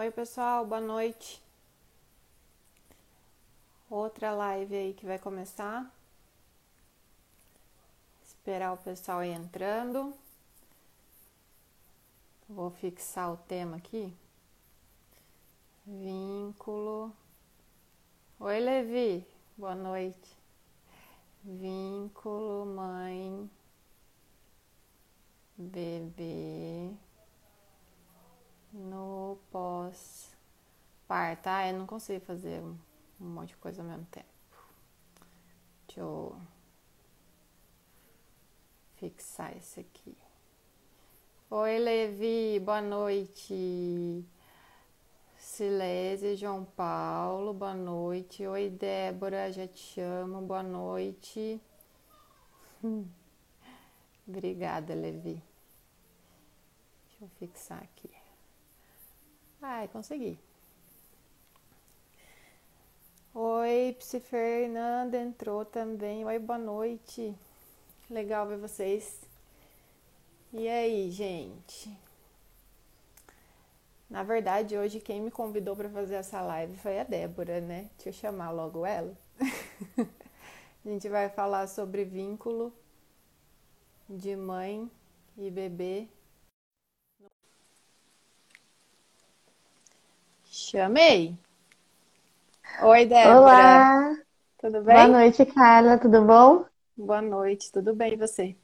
Oi, pessoal, boa noite. Outra live aí que vai começar. Esperar o pessoal aí entrando. Vou fixar o tema aqui. Vínculo. Oi, Levi, boa noite. Vínculo, mãe, bebê no pós-parto. Ah, eu não consigo fazer um, monte de coisa ao mesmo tempo. Deixa eu fixar esse aqui. Oi, Levi, boa noite. Silese, João Paulo, boa noite. Oi, Débora, já te chamo, boa noite. Obrigada, Levi. Deixa eu fixar aqui. Ai, consegui. Oi, Psi Fernanda entrou também. Oi, boa noite. Legal ver vocês. E aí, gente? Na verdade, hoje quem me convidou para fazer essa live foi a Débora, né? Deixa eu chamar logo ela. a gente vai falar sobre vínculo de mãe e bebê Chamei. Oi, Débora. Olá. Tudo bem? Boa noite, Carla. Tudo bom? Boa noite, tudo bem e você?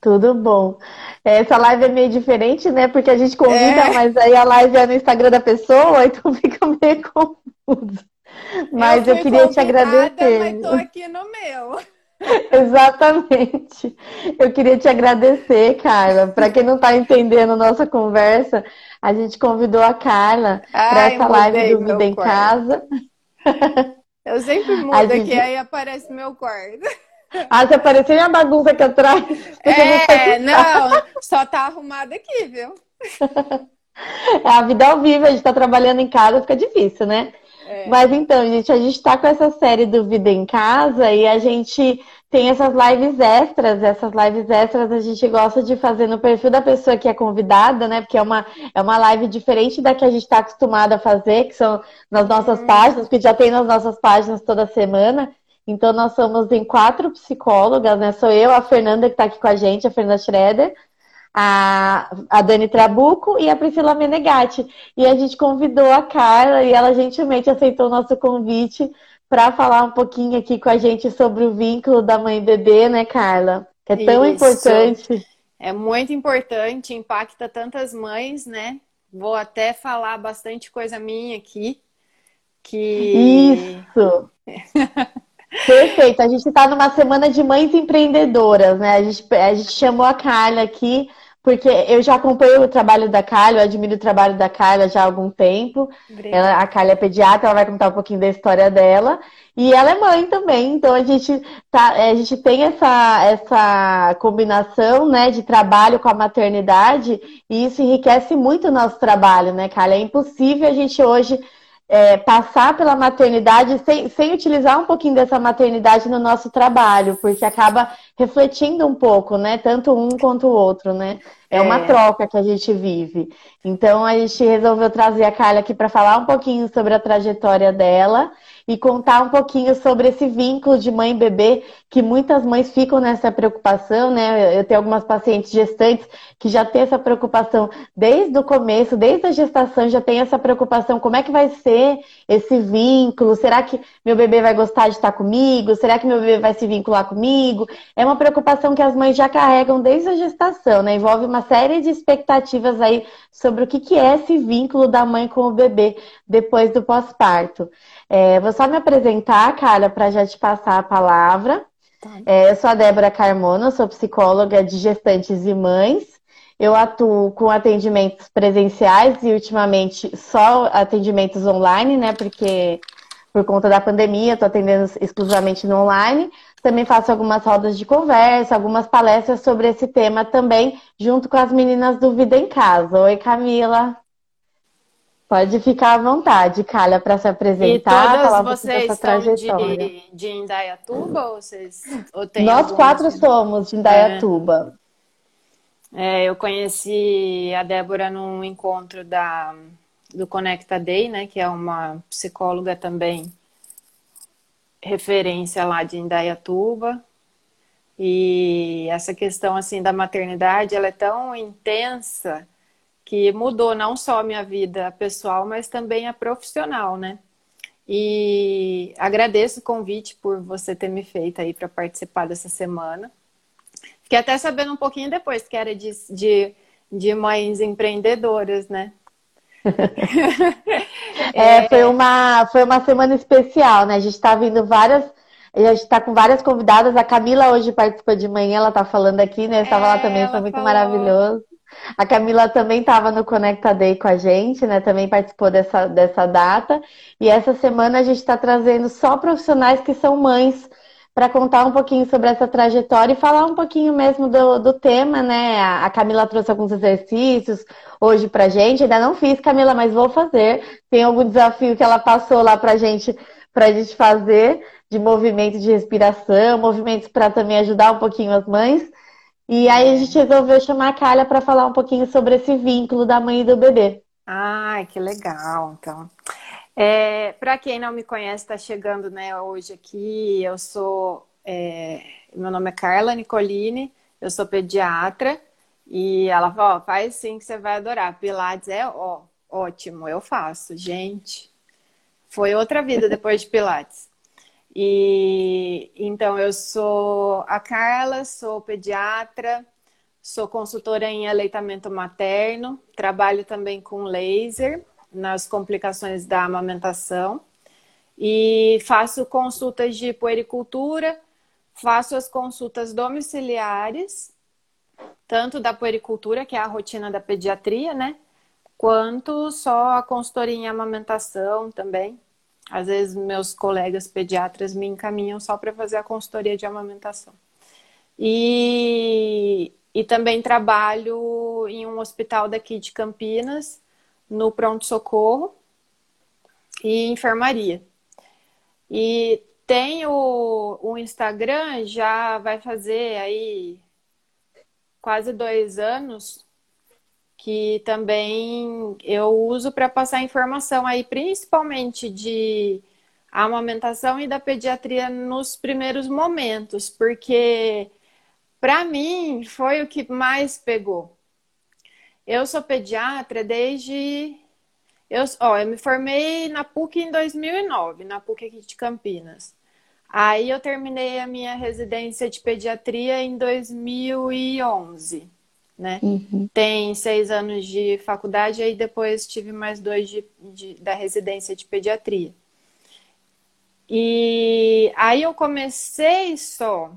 Tudo bom. Essa live é meio diferente, né? Porque a gente convida, É. mas aí a live é no Instagram da pessoa, então fica meio confuso. Mas eu, fui queria te agradecer. Mas tô aqui no meu. Exatamente. Eu queria te agradecer, Carla. Para quem não está entendendo nossa conversa, a gente convidou a Carla para essa live do Vida em quarto. Casa. Eu sempre mudo A aqui, gente- aí aparece meu quarto. Ah, você apareceu na bagunça aqui atrás. É, não, só tá arrumado aqui, viu? É a vida ao vivo, a gente tá trabalhando em casa, fica difícil, né? É. Mas então, gente, a gente tá com essa série do Vida em Casa e a gente tem essas lives extras. Essas lives extras a gente gosta de fazer no perfil da pessoa que é convidada, né? Porque é uma, é uma live diferente da que a gente está acostumado a fazer, que são nas nossas páginas, que já tem nas nossas páginas toda semana. Então, nós somos em quatro psicólogas, né? Sou eu, a Fernanda, que está aqui com a gente, a Fernanda Schroeder, a, a Dani Trabuco e a Priscila Menegatti. E a gente convidou a Carla e ela gentilmente aceitou o nosso convite para falar um pouquinho aqui com a gente sobre o vínculo da mãe e bebê, né, Carla? Que é tão Isso. importante. É muito importante, impacta tantas mães, né? Vou até falar bastante coisa minha aqui. Que Isso! Perfeito. A gente está numa semana de mães empreendedoras, né? A gente, a gente chamou a Carla aqui, porque eu já acompanho o trabalho da Carla, eu admiro o trabalho da Carla já há algum tempo. Ela, a Carla é pediatra, ela vai contar um pouquinho da história dela. E ela é mãe também, então a gente, tá, a gente tem essa, essa combinação né, de trabalho com a maternidade e isso enriquece muito o nosso trabalho, né, Carla? É impossível a gente hoje é, passar pela maternidade sem, sem utilizar um pouquinho dessa maternidade no nosso trabalho, porque acaba refletindo um pouco, né? Tanto um quanto o outro, né? É uma É. troca que a gente vive. Então a gente resolveu trazer a Carla aqui para falar um pouquinho sobre a trajetória dela e contar um pouquinho sobre esse vínculo de mãe e bebê, que muitas mães ficam nessa preocupação, né? Eu tenho algumas pacientes gestantes que já têm essa preocupação desde o começo, desde a gestação, já tem essa preocupação, como é que vai ser esse vínculo? Será que meu bebê vai gostar de estar comigo? Será que meu bebê vai se vincular comigo? É uma preocupação que as mães já carregam desde a gestação, né? Envolve uma série de expectativas aí sobre o que, que é esse vínculo da mãe com o bebê depois do pós-parto. É, vou só me apresentar, Carla, para já te passar a palavra. Tá. É, eu sou a Débora Carmona, sou psicóloga de gestantes e mães. Eu atuo com atendimentos presenciais e ultimamente só atendimentos online, né? Porque por conta da pandemia, estou atendendo exclusivamente no online. Também faço algumas rodas de conversa, algumas palestras sobre esse tema também, junto com as meninas do Vida em Casa. Oi, Camila. Pode ficar à vontade, Carla, para se E apresentar, todas falar um pouquinho vocês são trajetória. de, de Indaiatuba ou vocês ou Nós quatro somos de Indaiatuba. É, eu conheci a Débora num encontro da do Conecta Day, né, que é uma psicóloga também referência lá de Indaiatuba. E essa questão assim da maternidade, ela é tão intensa que mudou não só a minha vida pessoal, mas também a profissional, né? E agradeço o convite por você ter me feito aí para participar dessa semana. Fiquei até sabendo um pouquinho depois que era de, de, de mães empreendedoras, né? É, foi, uma, foi uma semana especial, né? A gente está vindo várias. A gente está com várias convidadas. A Camila hoje participou de manhã, ela está falando aqui, né? Estava é, lá também, foi muito falou. maravilhoso. A Camila também estava no Conecta Day com a gente, né? Também participou dessa, dessa data. E essa semana a gente está trazendo só profissionais que são mães para contar um pouquinho sobre essa trajetória e falar um pouquinho mesmo do, do tema, né? A Camila trouxe alguns exercícios hoje pra gente. Ainda não fiz, Camila, mas vou fazer. Tem algum desafio que ela passou lá pra gente, pra gente fazer de movimento de respiração, movimentos para também ajudar um pouquinho as mães. E aí a gente resolveu chamar a Calha para falar um pouquinho sobre esse vínculo da mãe e do bebê. Ai, que legal, então. É, para quem não me conhece, está chegando né, hoje aqui, eu sou. É, meu nome é Carla Nicolini, eu sou pediatra, e ela falou: ó, faz sim que você vai adorar. Pilates é ó, ótimo, eu faço. Gente, foi outra vida depois de Pilates. E então eu sou a Carla, sou pediatra, sou consultora em aleitamento materno, trabalho também com laser nas complicações da amamentação e faço consultas de puericultura, faço as consultas domiciliares, tanto da puericultura, que é a rotina da pediatria, né? Quanto só a consultoria em amamentação também. Às vezes meus colegas pediatras me encaminham só para fazer a consultoria de amamentação. E, e também trabalho em um hospital daqui de Campinas, no pronto-socorro e enfermaria. E tem o, o Instagram, já vai fazer aí quase dois anos que também eu uso para passar informação aí, principalmente de amamentação e da pediatria nos primeiros momentos, porque para mim foi o que mais pegou. Eu sou pediatra desde eu, ó, eu me formei na PUC em 2009, na PUC aqui de Campinas. Aí eu terminei a minha residência de pediatria em 2011 né? Uhum. Tem seis anos de faculdade, aí depois tive mais dois de, de, da residência de pediatria. E aí eu comecei só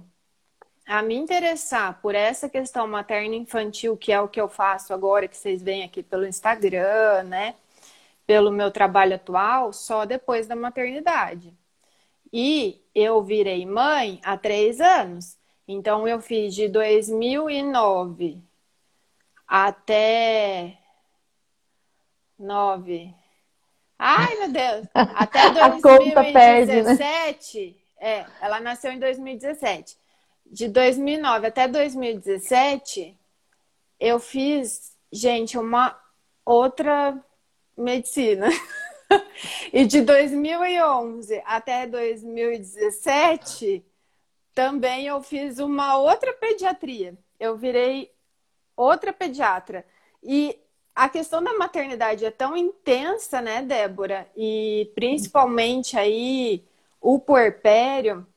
a me interessar por essa questão materno-infantil, que é o que eu faço agora, que vocês veem aqui pelo Instagram, né? Pelo meu trabalho atual, só depois da maternidade. E eu virei mãe há três anos. Então, eu fiz de 2009 até nove. Ai, meu Deus! Até 2017. Perde, né? É, ela nasceu em 2017. De 2009 até 2017, eu fiz, gente, uma outra medicina. e de 2011 até 2017, também eu fiz uma outra pediatria. Eu virei outra pediatra. E a questão da maternidade é tão intensa, né, Débora? E principalmente aí o puerpério,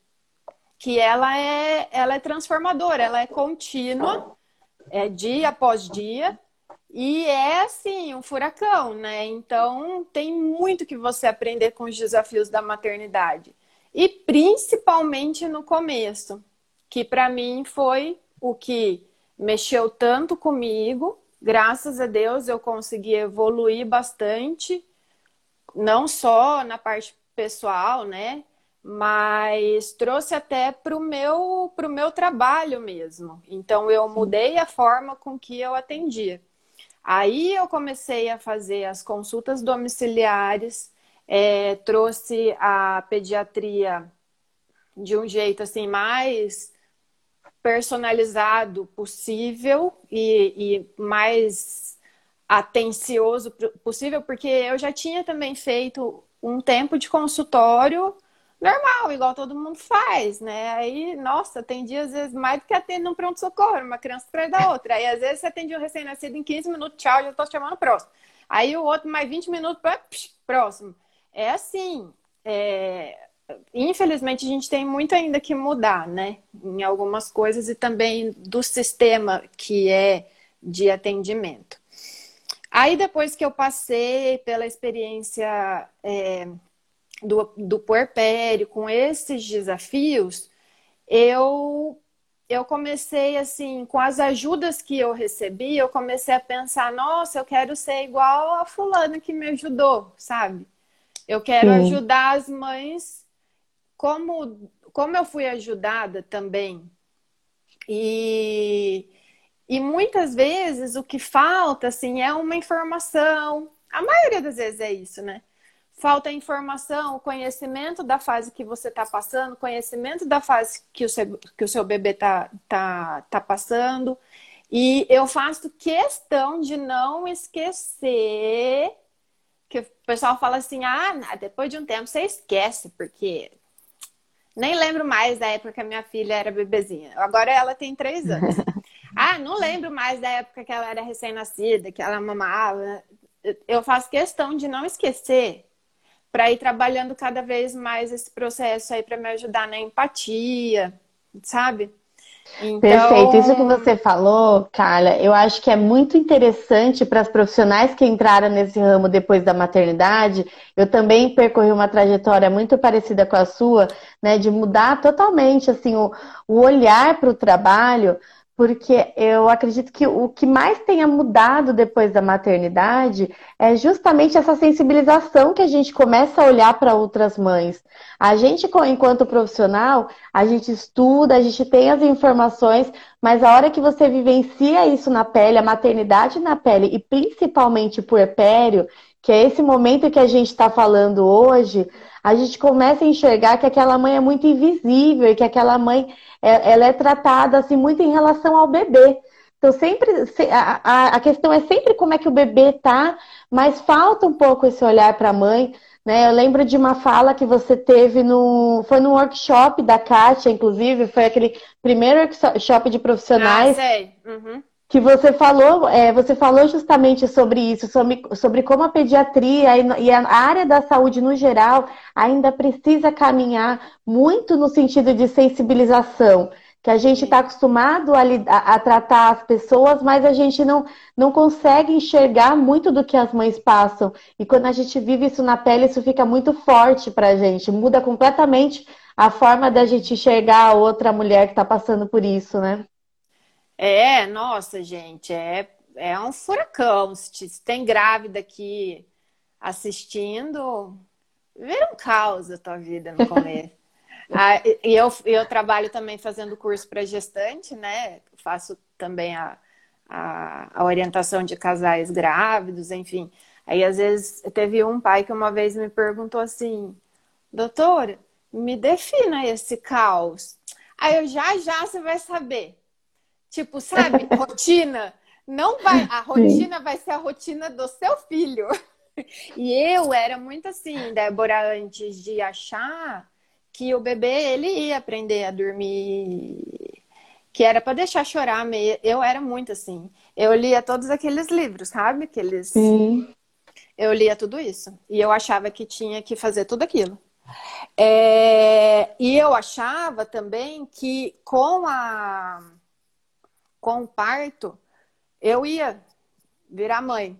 que ela é, ela é transformadora, ela é contínua, é dia após dia, e é assim, um furacão, né? Então tem muito que você aprender com os desafios da maternidade. E principalmente no começo, que para mim foi o que mexeu tanto comigo. Graças a Deus eu consegui evoluir bastante, não só na parte pessoal, né? Mas trouxe até para o meu, pro meu trabalho mesmo. Então eu mudei a forma com que eu atendia. Aí eu comecei a fazer as consultas domiciliares, é, trouxe a pediatria de um jeito assim mais personalizado possível e, e mais atencioso possível, porque eu já tinha também feito um tempo de consultório normal, igual todo mundo faz, né? Aí, nossa, tem dias, às vezes, mais do que atende no pronto-socorro, uma criança atrás da outra. Aí, às vezes, você atende um recém-nascido em 15 minutos, tchau, já tô chamando o próximo. Aí, o outro, mais 20 minutos, próximo. É assim, é... infelizmente, a gente tem muito ainda que mudar, né? Em algumas coisas e também do sistema que é de atendimento. Aí, depois que eu passei pela experiência é, do, do puerpério, com esses desafios, eu, eu comecei, assim, com as ajudas que eu recebi, eu comecei a pensar: nossa, eu quero ser igual a Fulana que me ajudou, sabe? Eu quero Sim. ajudar as mães como, como eu fui ajudada também. E e muitas vezes o que falta, assim, é uma informação. A maioria das vezes é isso, né? Falta informação, conhecimento da fase que você está passando, conhecimento da fase que o seu, que o seu bebê está tá, tá passando. E eu faço questão de não esquecer que o pessoal fala assim: ah, depois de um tempo você esquece, porque nem lembro mais da época que a minha filha era bebezinha. Agora ela tem três anos. Ah, não lembro mais da época que ela era recém-nascida, que ela mamava. Eu faço questão de não esquecer para ir trabalhando cada vez mais esse processo aí para me ajudar na empatia, sabe? Então... Perfeito. Isso que você falou, Carla, eu acho que é muito interessante para as profissionais que entraram nesse ramo depois da maternidade. Eu também percorri uma trajetória muito parecida com a sua, né, de mudar totalmente assim o, o olhar para o trabalho, porque eu acredito que o que mais tenha mudado depois da maternidade é justamente essa sensibilização que a gente começa a olhar para outras mães. A gente, enquanto profissional, a gente estuda, a gente tem as informações, mas a hora que você vivencia isso na pele, a maternidade na pele, e principalmente o puerpério, que é esse momento que a gente está falando hoje, a gente começa a enxergar que aquela mãe é muito invisível e que aquela mãe é, ela é tratada assim muito em relação ao bebê. Então sempre a, a questão é sempre como é que o bebê tá, mas falta um pouco esse olhar para a mãe. Né? Eu lembro de uma fala que você teve no. Foi no workshop da Kátia, inclusive, foi aquele primeiro workshop de profissionais. Ah, sei. Uhum que você falou, é, você falou justamente sobre isso, sobre, sobre como a pediatria e, a área da saúde no geral ainda precisa caminhar muito no sentido de sensibilização. Que a gente está acostumado a, a, tratar as pessoas, mas a gente não, não consegue enxergar muito do que as mães passam. E quando a gente vive isso na pele, isso fica muito forte para a gente, muda completamente a forma da gente enxergar a outra mulher que está passando por isso, né? É, nossa, gente, é, é um furacão. Se tem grávida aqui assistindo, vira um caos a tua vida no começo. ah, e eu, eu trabalho também fazendo curso para gestante, né? Faço também a, a, a, orientação de casais grávidos, enfim. Aí, às vezes, teve um pai que uma vez me perguntou assim: doutora, me defina esse caos. Aí eu já já você vai saber. Tipo, sabe, rotina. Não vai, a rotina Sim. vai ser a rotina do seu filho. E eu era muito assim, Débora, antes de achar que o bebê ele ia aprender a dormir, que era para deixar chorar. Eu era muito assim. Eu lia todos aqueles livros, sabe? Aqueles. Sim. Eu lia tudo isso. E eu achava que tinha que fazer tudo aquilo. É... E eu achava também que com a com o parto, eu ia virar mãe.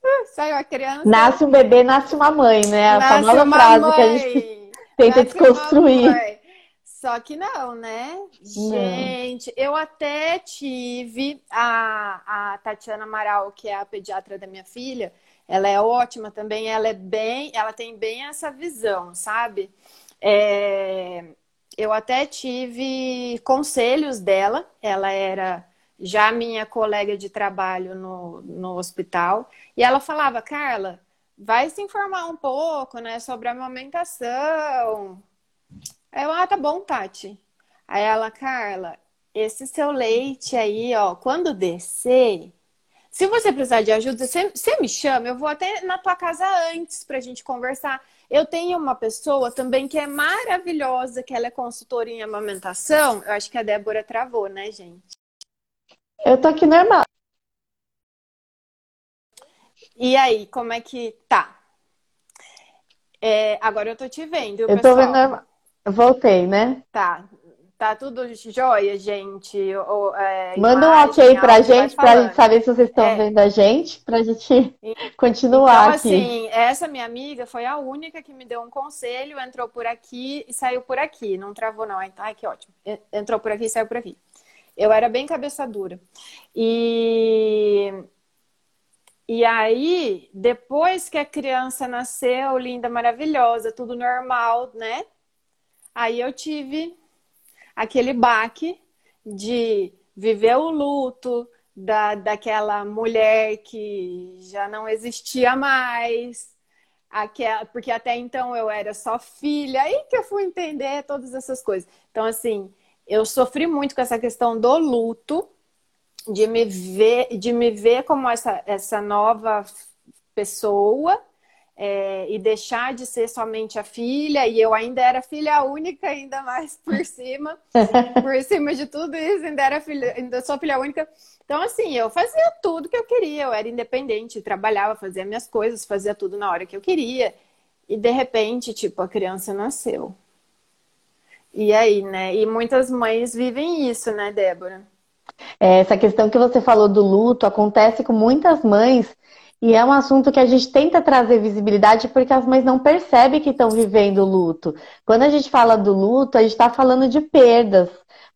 Uh, saiu a criança. Nasce um bebê, nasce uma mãe, né? A nasce famosa frase mãe. que a gente tenta nasce desconstruir. Só que não, né? Não. Gente, eu até tive a, a Tatiana Amaral, que é a pediatra da minha filha. Ela é ótima também, ela é bem, ela tem bem essa visão, sabe? É, eu até tive conselhos dela. Ela era já minha colega de trabalho no, no hospital, e ela falava, Carla, vai se informar um pouco, né, sobre a amamentação. Aí eu, ah, tá bom, Tati. Aí ela, Carla, esse seu leite aí, ó, quando descer, Se você precisar de ajuda, você, me chama, eu vou até na tua casa antes pra gente conversar. Eu tenho uma pessoa também que é maravilhosa, que ela é consultora em amamentação. Eu acho que a Débora travou, né, gente? Eu tô aqui normal. E aí, como é que tá? É, agora eu tô te vendo. Eu pessoal. tô vendo normal. Voltei, né? Tá. Tá tudo jóia, gente? Ou, é, Manda um ok pra gente, pra gente saber se vocês estão é. vendo a gente, pra gente continuar então, aqui. assim, essa minha amiga foi a única que me deu um conselho, entrou por aqui e saiu por aqui. Não travou, não. Ai, que ótimo. Entrou por aqui e saiu por aqui. Eu era bem cabeça dura. E... E aí, depois que a criança nasceu, linda, maravilhosa, tudo normal, né? Aí eu tive aquele baque de viver o luto da, daquela mulher que já não existia mais, aquela, porque até então eu era só filha, aí que eu fui entender todas essas coisas. Então, assim, eu sofri muito com essa questão do luto, de me ver, de me ver como essa, essa nova pessoa é, e deixar de ser somente a filha, e eu ainda era filha única, ainda mais por cima, por cima de tudo isso, ainda era filha, ainda sou filha única. Então, assim, eu fazia tudo que eu queria, eu era independente, trabalhava, fazia minhas coisas, fazia tudo na hora que eu queria. E de repente, tipo, a criança nasceu. E aí, né? E muitas mães vivem isso, né, Débora? É, essa questão que você falou do luto acontece com muitas mães e é um assunto que a gente tenta trazer visibilidade porque as mães não percebem que estão vivendo o luto. Quando a gente fala do luto, a gente está falando de perdas.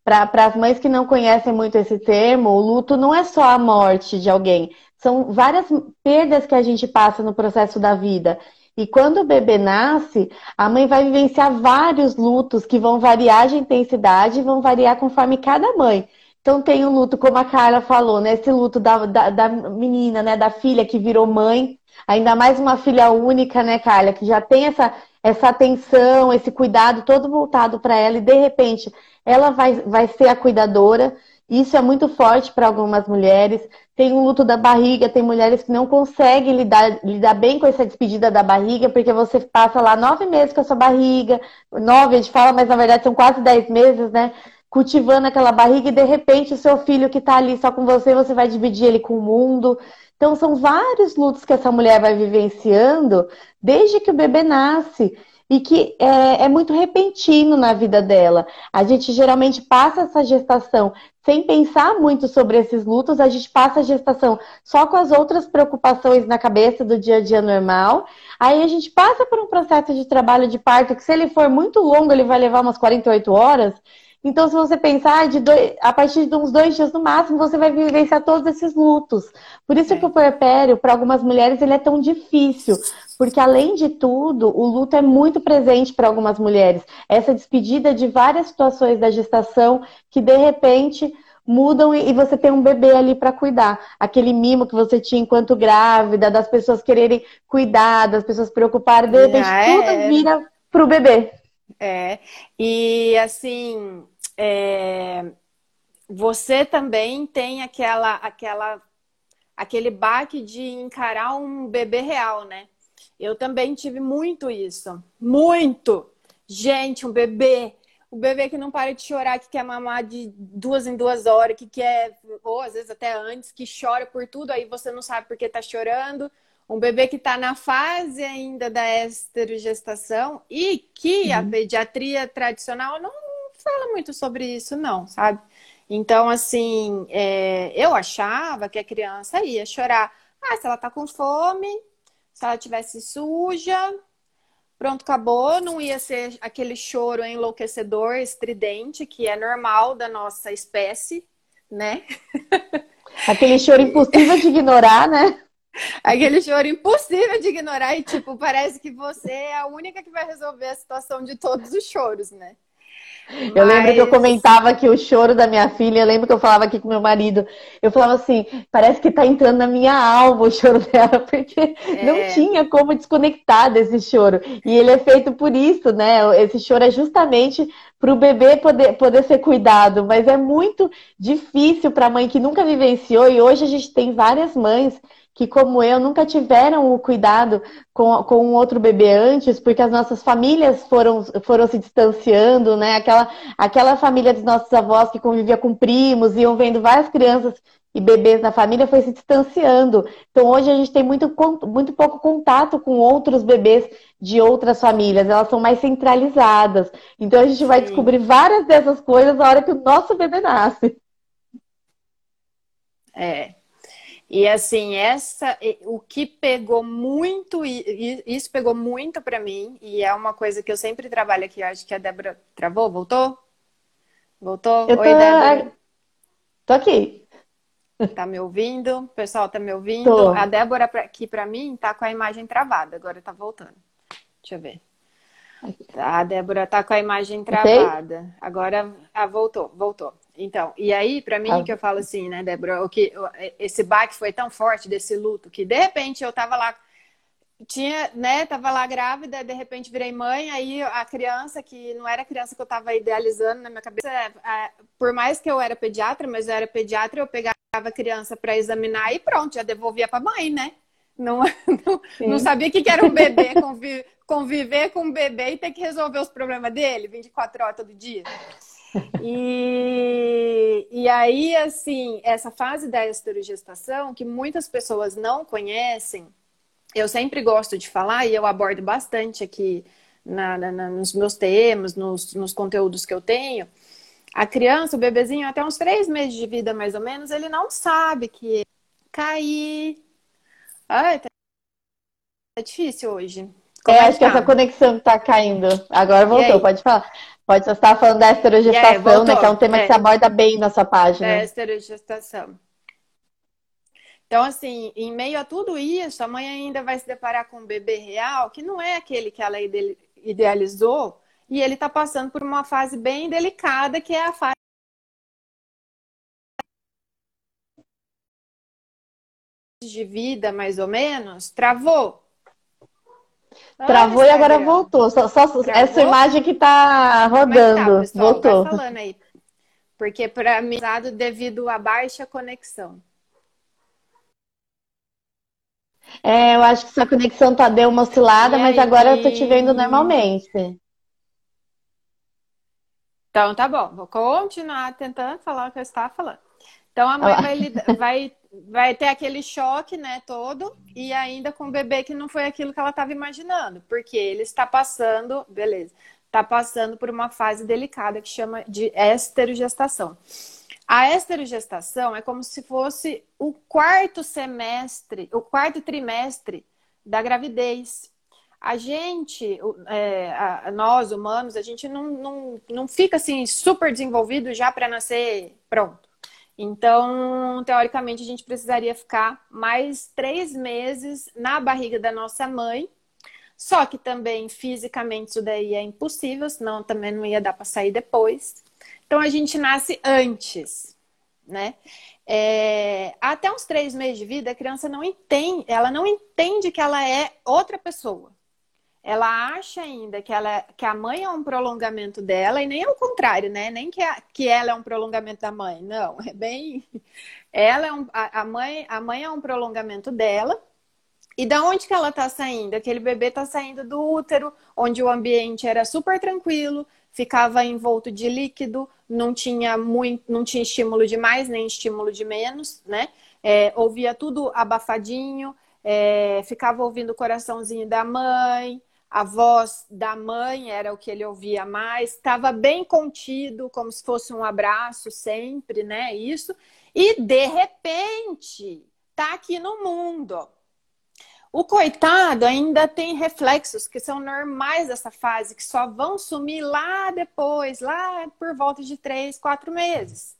Para as mães que não conhecem muito esse termo, o luto não é só a morte de alguém, são várias perdas que a gente passa no processo da vida. E quando o bebê nasce, a mãe vai vivenciar vários lutos que vão variar de intensidade e vão variar conforme cada mãe. Então tem o luto, como a Carla falou, né? Esse luto da, da, da, menina, né? Da filha que virou mãe, ainda mais uma filha única, né, Carla? Que já tem essa, essa atenção, esse cuidado todo voltado para ela e de repente ela vai, vai ser a cuidadora. Isso é muito forte para algumas mulheres. Tem o luto da barriga, tem mulheres que não conseguem lidar, lidar bem com essa despedida da barriga, porque você passa lá nove meses com a sua barriga, nove, a gente fala, mas na verdade são quase dez meses, né? cultivando aquela barriga e de repente o seu filho que está ali só com você, você vai dividir ele com o mundo. Então são vários lutos que essa mulher vai vivenciando desde que o bebê nasce e que é, é, muito repentino na vida dela. A gente geralmente passa essa gestação sem pensar muito sobre esses lutos, a gente passa a gestação só com as outras preocupações na cabeça do dia a dia normal. Aí a gente passa por um processo de trabalho de parto que, se ele for muito longo, ele vai levar umas 48 horas. Então, se você pensar, de dois, a partir de uns dois dias no máximo, você vai vivenciar todos esses lutos. Por isso é. que o puerpério, para algumas mulheres, ele é tão difícil. Porque, além de tudo, o luto é muito presente para algumas mulheres. Essa despedida de várias situações da gestação que, de repente, mudam e você tem um bebê ali para cuidar. Aquele mimo que você tinha enquanto grávida, das pessoas quererem cuidar, das pessoas preocuparem, de repente, tudo vira para o bebê. É, e assim, é, você também tem aquela, aquela, aquele baque de encarar um bebê real, né? Eu também tive muito isso, muito. Gente, um bebê, o bebê que não para de chorar, que quer mamar de duas em duas horas, que quer, ou às vezes até antes, que chora por tudo, aí você não sabe por que tá chorando. Um bebê que está na fase ainda da esterogestação e que uhum. a pediatria tradicional não fala muito sobre isso, não, sabe? Então, assim, é, eu achava que a criança ia chorar. Ah, se ela tá com fome, se ela tivesse suja, pronto, acabou. Não ia ser aquele choro enlouquecedor, estridente, que é normal da nossa espécie, né? Aquele choro impossível de ignorar, né? Aquele choro impossível de ignorar e, tipo, parece que você é a única que vai resolver a situação de todos os choros, né? Eu Mas... lembro que eu comentava que o choro da minha filha, eu lembro que eu falava aqui com meu marido, eu falava assim, parece que tá entrando na minha alma o choro dela, porque é... não tinha como desconectar desse choro. E ele é feito por isso, né? Esse choro é justamente para o bebê poder, poder ser cuidado, mas é muito difícil para a mãe que nunca vivenciou, e hoje a gente tem várias mães que, como eu, nunca tiveram o cuidado com, com um outro bebê antes, porque as nossas famílias foram, foram se distanciando, né? Aquela, aquela família dos nossos avós que convivia com primos, iam vendo várias crianças e bebês na família foi se distanciando. Então hoje a gente tem muito, muito pouco contato com outros bebês de outras famílias, elas são mais centralizadas. Então a gente vai Sim. descobrir várias dessas coisas na hora que o nosso bebê nasce. É, e assim, essa o que pegou muito, isso pegou muito para mim, e é uma coisa que eu sempre trabalho aqui, eu acho que a Débora travou, voltou? Voltou? Eu tô... Oi, Débora. Tô aqui. Tá me ouvindo? O pessoal tá me ouvindo? Tô. A Débora aqui para mim tá com a imagem travada, agora tá voltando. Deixa eu ver. A Débora tá com a imagem travada. Agora ah, voltou, voltou. Então, e aí, para mim, ah. que eu falo assim, né, Débora, o que esse baque foi tão forte desse luto que de repente eu tava lá tinha, né, tava lá grávida, de repente virei mãe, aí a criança que não era a criança que eu tava idealizando na minha cabeça, é, é, por mais que eu era pediatra, mas eu era pediatra, eu pegava a criança para examinar e pronto, já devolvia para mãe, né? Não, não, não, sabia o que era um bebê, conviver, conviver com um bebê e ter que resolver os problemas dele 24 horas todo dia. E, e aí, assim, essa fase da esterogestação, que muitas pessoas não conhecem, eu sempre gosto de falar e eu abordo bastante aqui na, na, nos meus temas, nos, nos conteúdos que eu tenho. A criança, o bebezinho, até uns três meses de vida mais ou menos, ele não sabe que cair. Ai, tá difícil hoje. Como é, acho que essa conexão tá caindo. Agora voltou, pode falar. Pode, você estava falando da esterogestação, né? Que é um tema é. que você aborda bem na sua página. É, esterogestação. Então, assim, em meio a tudo isso, a mãe ainda vai se deparar com um bebê real, que não é aquele que ela idealizou, e ele está passando por uma fase bem delicada, que é a fase de vida, mais ou menos, travou. Travou e agora voltou. Só, só essa imagem que tá rodando. Tá, voltou. Vai falando aí. Porque para mim, devido à baixa conexão. É, eu acho que sua conexão tá deu uma oscilada, e mas aí... agora eu tô te vendo normalmente. Então tá bom, vou continuar tentando falar o que eu estava falando. Então a mãe vai, vai vai ter aquele choque, né, todo, e ainda com o bebê que não foi aquilo que ela estava imaginando, porque ele está passando, beleza, está passando por uma fase delicada que chama de esterogestação. A esterogestação é como se fosse o quarto semestre, o quarto trimestre da gravidez. A gente, é, a, nós humanos, a gente não, não, não fica assim super desenvolvido já para nascer pronto. Então, teoricamente, a gente precisaria ficar mais três meses na barriga da nossa mãe. Só que também fisicamente isso daí é impossível, senão também não ia dar para sair depois. Então a gente nasce antes, né? É, até uns três meses de vida, a criança não entende, ela não entende que ela é outra pessoa ela acha ainda que, ela, que a mãe é um prolongamento dela, e nem é o contrário, né? Nem que, a, que ela é um prolongamento da mãe. Não, é bem. Ela é um, a, a, mãe, a mãe é um prolongamento dela. E da onde que ela está saindo? Aquele bebê está saindo do útero, onde o ambiente era super tranquilo, ficava envolto de líquido, não tinha muito, não tinha estímulo de mais nem estímulo de menos, né? É, ouvia tudo abafadinho, é, ficava ouvindo o coraçãozinho da mãe, a voz da mãe era o que ele ouvia mais, estava bem contido, como se fosse um abraço sempre, né? Isso. E de repente, tá aqui no mundo. O coitado ainda tem reflexos que são normais dessa fase, que só vão sumir lá depois, lá por volta de três, quatro meses.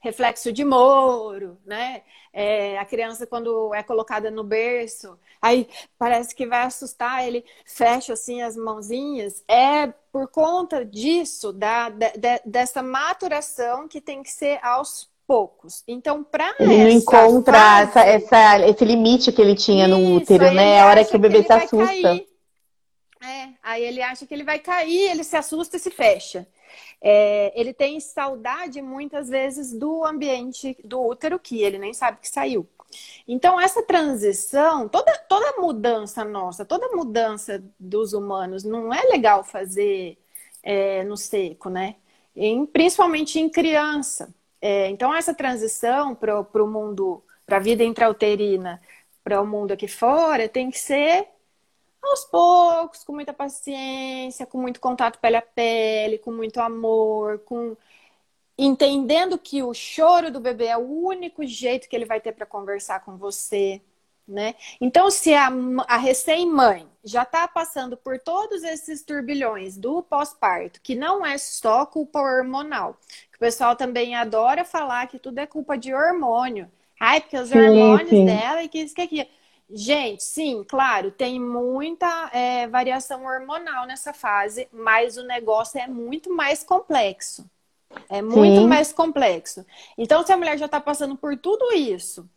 Reflexo de Moro, né? É, a criança, quando é colocada no berço, aí parece que vai assustar, ele fecha assim as mãozinhas. É por conta disso, da, de, dessa maturação que tem que ser aos poucos. Então, para Ele não encontra fase... essa, essa, esse limite que ele tinha Isso, no útero, né? A hora que o bebê se assusta. É, aí ele acha que ele vai cair, ele se assusta e se fecha. É, ele tem saudade muitas vezes do ambiente do útero que ele nem sabe que saiu. Então, essa transição, toda, toda mudança nossa, toda mudança dos humanos, não é legal fazer é, no seco, né? Em, principalmente em criança. É, então, essa transição para o mundo, para a vida intrauterina, para o mundo aqui fora, tem que ser aos poucos, com muita paciência, com muito contato pele a pele, com muito amor, com entendendo que o choro do bebê é o único jeito que ele vai ter para conversar com você, né? Então, se a, a recém-mãe já está passando por todos esses turbilhões do pós-parto, que não é só culpa hormonal, que o pessoal também adora falar que tudo é culpa de hormônio. Ai, porque os sim, hormônios sim. dela e que isso que aqui. Gente, sim, claro, tem muita é, variação hormonal nessa fase, mas o negócio é muito mais complexo. É muito sim. mais complexo. Então, se a mulher já está passando por tudo isso,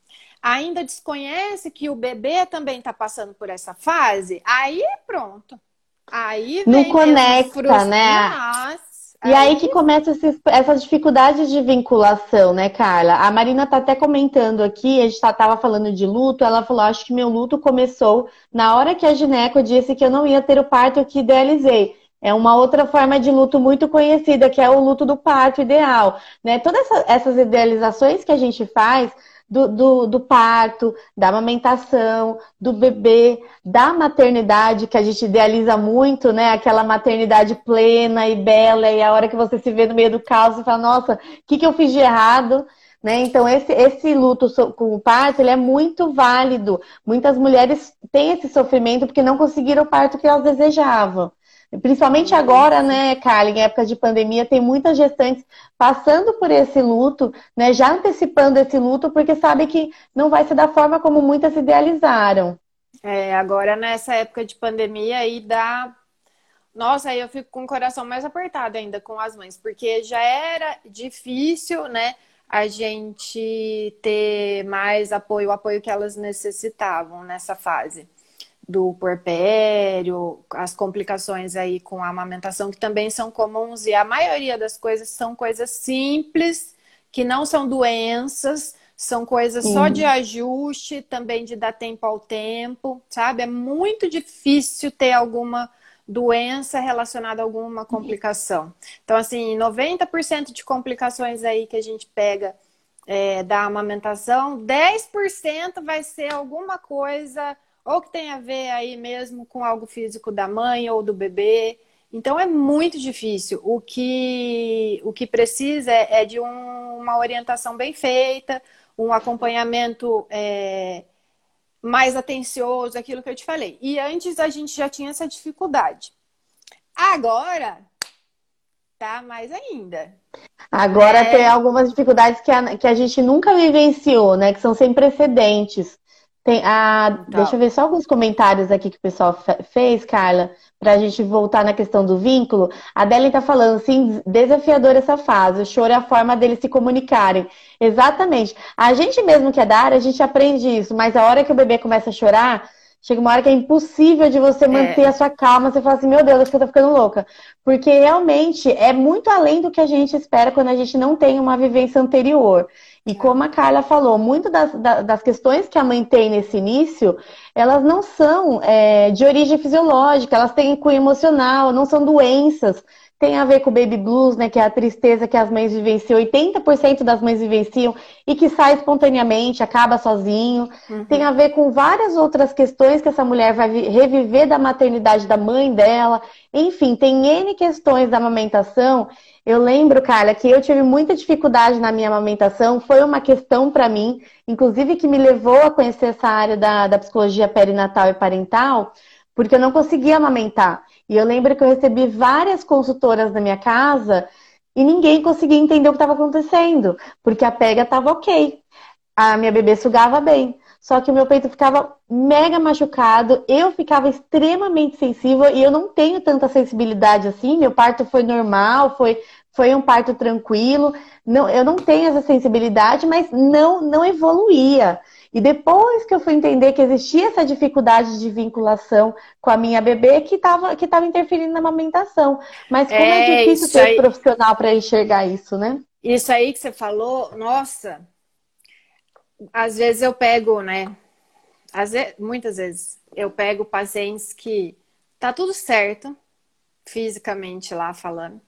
ainda desconhece que o bebê também está passando por essa fase, aí pronto. Aí não conecta, né? Mas e aí que começa essas dificuldades de vinculação, né, Carla? A Marina tá até comentando aqui, a gente tá, tava falando de luto, ela falou, acho que meu luto começou na hora que a gineco disse que eu não ia ter o parto que idealizei. É uma outra forma de luto muito conhecida, que é o luto do parto ideal. Né? Todas essas idealizações que a gente faz do, do, do, parto, da amamentação, do bebê, da maternidade, que a gente idealiza muito, né? Aquela maternidade plena e bela, e a hora que você se vê no meio do caos e fala, nossa, o que, que eu fiz de errado? Né? Então, esse, esse luto com o parto ele é muito válido. Muitas mulheres têm esse sofrimento porque não conseguiram o parto que elas desejavam. Principalmente agora, né, Carla, em época de pandemia, tem muitas gestantes passando por esse luto, né, já antecipando esse luto, porque sabe que não vai ser da forma como muitas idealizaram. É, agora nessa época de pandemia aí dá. Nossa, aí eu fico com o coração mais apertado ainda com as mães, porque já era difícil, né, a gente ter mais apoio, o apoio que elas necessitavam nessa fase do puerpério, as complicações aí com a amamentação, que também são comuns, e a maioria das coisas são coisas simples, que não são doenças, são coisas só de ajuste, também de dar tempo ao tempo, sabe? É muito difícil ter alguma doença relacionada a alguma complicação. Então, assim, 90% de complicações aí que a gente pega é, da amamentação, 10% vai ser alguma coisa ou que tem a ver aí mesmo com algo físico da mãe ou do bebê. Então é muito difícil. O que, o que precisa é, é de um, uma orientação bem feita, um acompanhamento é, mais atencioso, aquilo que eu te falei. E antes a gente já tinha essa dificuldade. Agora tá mais ainda. Agora é... tem algumas dificuldades que a, que a gente nunca vivenciou, né? Que são sem precedentes. Tem a, tá. Deixa eu ver só alguns comentários aqui que o pessoal fez, Carla, para a gente voltar na questão do vínculo. A Deli está falando, sim, desafiadora essa fase. O choro é a forma deles se comunicarem. Exatamente. A gente mesmo que é da área, a gente aprende isso, mas a hora que o bebê começa a chorar, chega uma hora que é impossível de você manter é. a sua calma. Você fala assim, meu Deus, acho que eu tô ficando louca. Porque realmente é muito além do que a gente espera quando a gente não tem uma vivência anterior. E como a Carla falou, muitas das, das, questões que a mãe tem nesse início, elas não são é, de origem fisiológica, elas têm cunho emocional, não são doenças. Tem a ver com o baby blues, né, que é a tristeza que as mães vivenciam, 80% das mães vivenciam e que sai espontaneamente, acaba sozinho. Uhum. Tem a ver com várias outras questões que essa mulher vai reviver da maternidade da mãe dela. Enfim, tem N questões da amamentação eu lembro, Carla, que eu tive muita dificuldade na minha amamentação. Foi uma questão para mim, inclusive que me levou a conhecer essa área da, da psicologia perinatal e parental, porque eu não conseguia amamentar. E eu lembro que eu recebi várias consultoras na minha casa e ninguém conseguia entender o que estava acontecendo, porque a pega estava ok. A minha bebê sugava bem. Só que o meu peito ficava mega machucado, eu ficava extremamente sensível e eu não tenho tanta sensibilidade assim. Meu parto foi normal, foi, foi um parto tranquilo. Não, eu não tenho essa sensibilidade, mas não, não evoluía. E depois que eu fui entender que existia essa dificuldade de vinculação com a minha bebê que estava que tava interferindo na amamentação. Mas como é, é difícil ter aí... profissional para enxergar isso, né? Isso aí que você falou, nossa, às vezes eu pego, né? Às vezes, muitas vezes eu pego pacientes que tá tudo certo, fisicamente lá falando,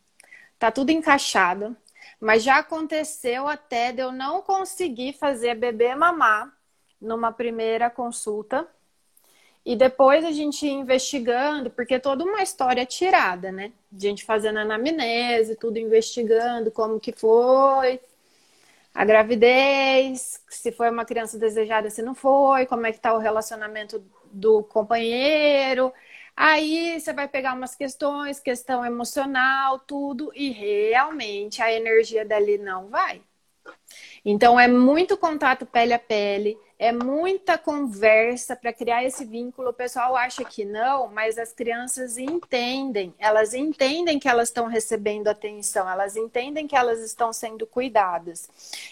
tá tudo encaixado, mas já aconteceu até de eu não conseguir fazer bebê mamar numa primeira consulta. E depois a gente investigando, porque toda uma história tirada, né? A gente fazendo anamnese, tudo investigando como que foi a gravidez, se foi uma criança desejada, se não foi, como é que tá o relacionamento do companheiro. Aí você vai pegar umas questões, questão emocional, tudo, e realmente a energia dali não vai. Então é muito contato pele a pele, é muita conversa para criar esse vínculo. O pessoal acha que não, mas as crianças entendem, elas entendem que elas estão recebendo atenção, elas entendem que elas estão sendo cuidadas.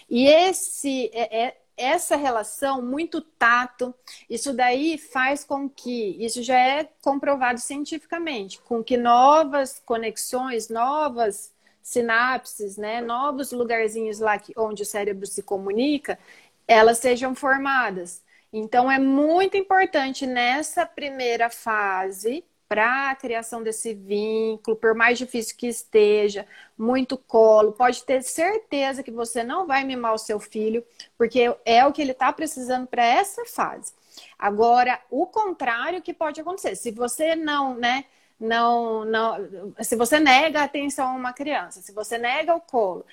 E esse é, é essa relação muito tato, isso daí faz com que, isso já é comprovado cientificamente, com que novas conexões, novas sinapses, né, novos lugarzinhos lá que, onde o cérebro se comunica, elas sejam formadas. Então, é muito importante nessa primeira fase, para a criação desse vínculo, por mais difícil que esteja, muito colo, pode ter certeza que você não vai mimar o seu filho, porque é o que ele está precisando para essa fase. Agora, o contrário que pode acontecer, se você não, né, não, não, se você nega a atenção a uma criança, se você nega o colo,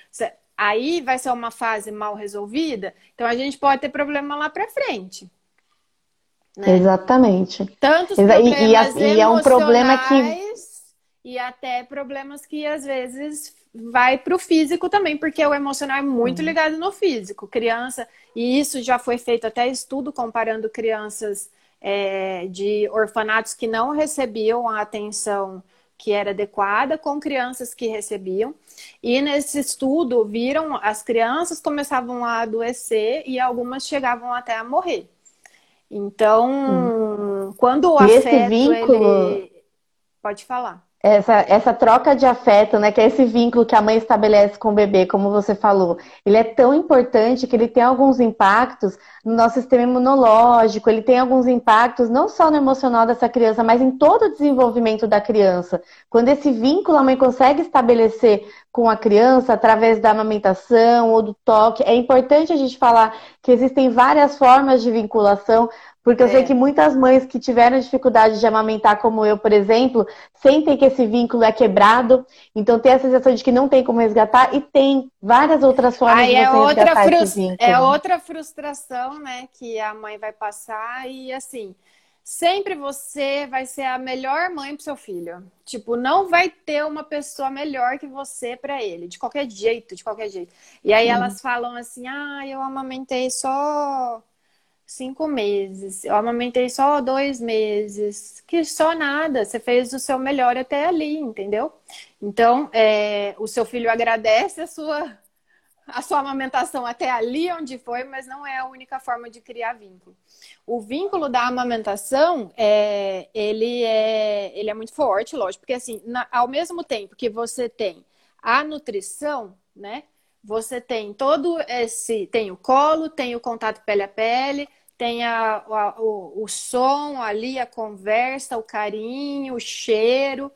aí vai ser uma fase mal resolvida, então a gente pode ter problema lá para frente. Né? Exatamente. Tantos problemas e, e, e é um problema que e até problemas que às vezes vai para o físico também, porque o emocional é muito ligado no físico. Criança, e isso já foi feito até estudo comparando crianças é, de orfanatos que não recebiam a atenção que era adequada com crianças que recebiam. E nesse estudo viram as crianças começavam a adoecer e algumas chegavam até a morrer. Então, hum. quando o e afeto vínculo... ele... pode falar essa, essa troca de afeto, né, que é esse vínculo que a mãe estabelece com o bebê, como você falou, ele é tão importante que ele tem alguns impactos no nosso sistema imunológico, ele tem alguns impactos não só no emocional dessa criança, mas em todo o desenvolvimento da criança. Quando esse vínculo a mãe consegue estabelecer com a criança através da amamentação ou do toque, é importante a gente falar que existem várias formas de vinculação, porque eu é. sei que muitas mães que tiveram dificuldade de amamentar, como eu, por exemplo, sentem que esse vínculo é quebrado, então tem a sensação de que não tem como resgatar e tem várias outras formas Aí de é você é resgatar frust... esse vínculo. É outra frustração, né, que a mãe vai passar e assim, sempre você vai ser a melhor mãe para seu filho. Tipo, não vai ter uma pessoa melhor que você para ele, de qualquer jeito, de qualquer jeito. E aí hum. elas falam assim: "Ah, eu amamentei só cinco meses. Eu amamentei só dois meses. Que só nada. Você fez o seu melhor até ali, entendeu? Então, é, o seu filho agradece a sua, a sua amamentação até ali onde foi, mas não é a única forma de criar vínculo. O vínculo da amamentação, é, ele, é, ele é muito forte, lógico, porque assim, na, ao mesmo tempo que você tem a nutrição, né? Você tem todo esse, tem o colo, tem o contato pele a pele, tem a, a, o, o som ali, a conversa, o carinho, o cheiro.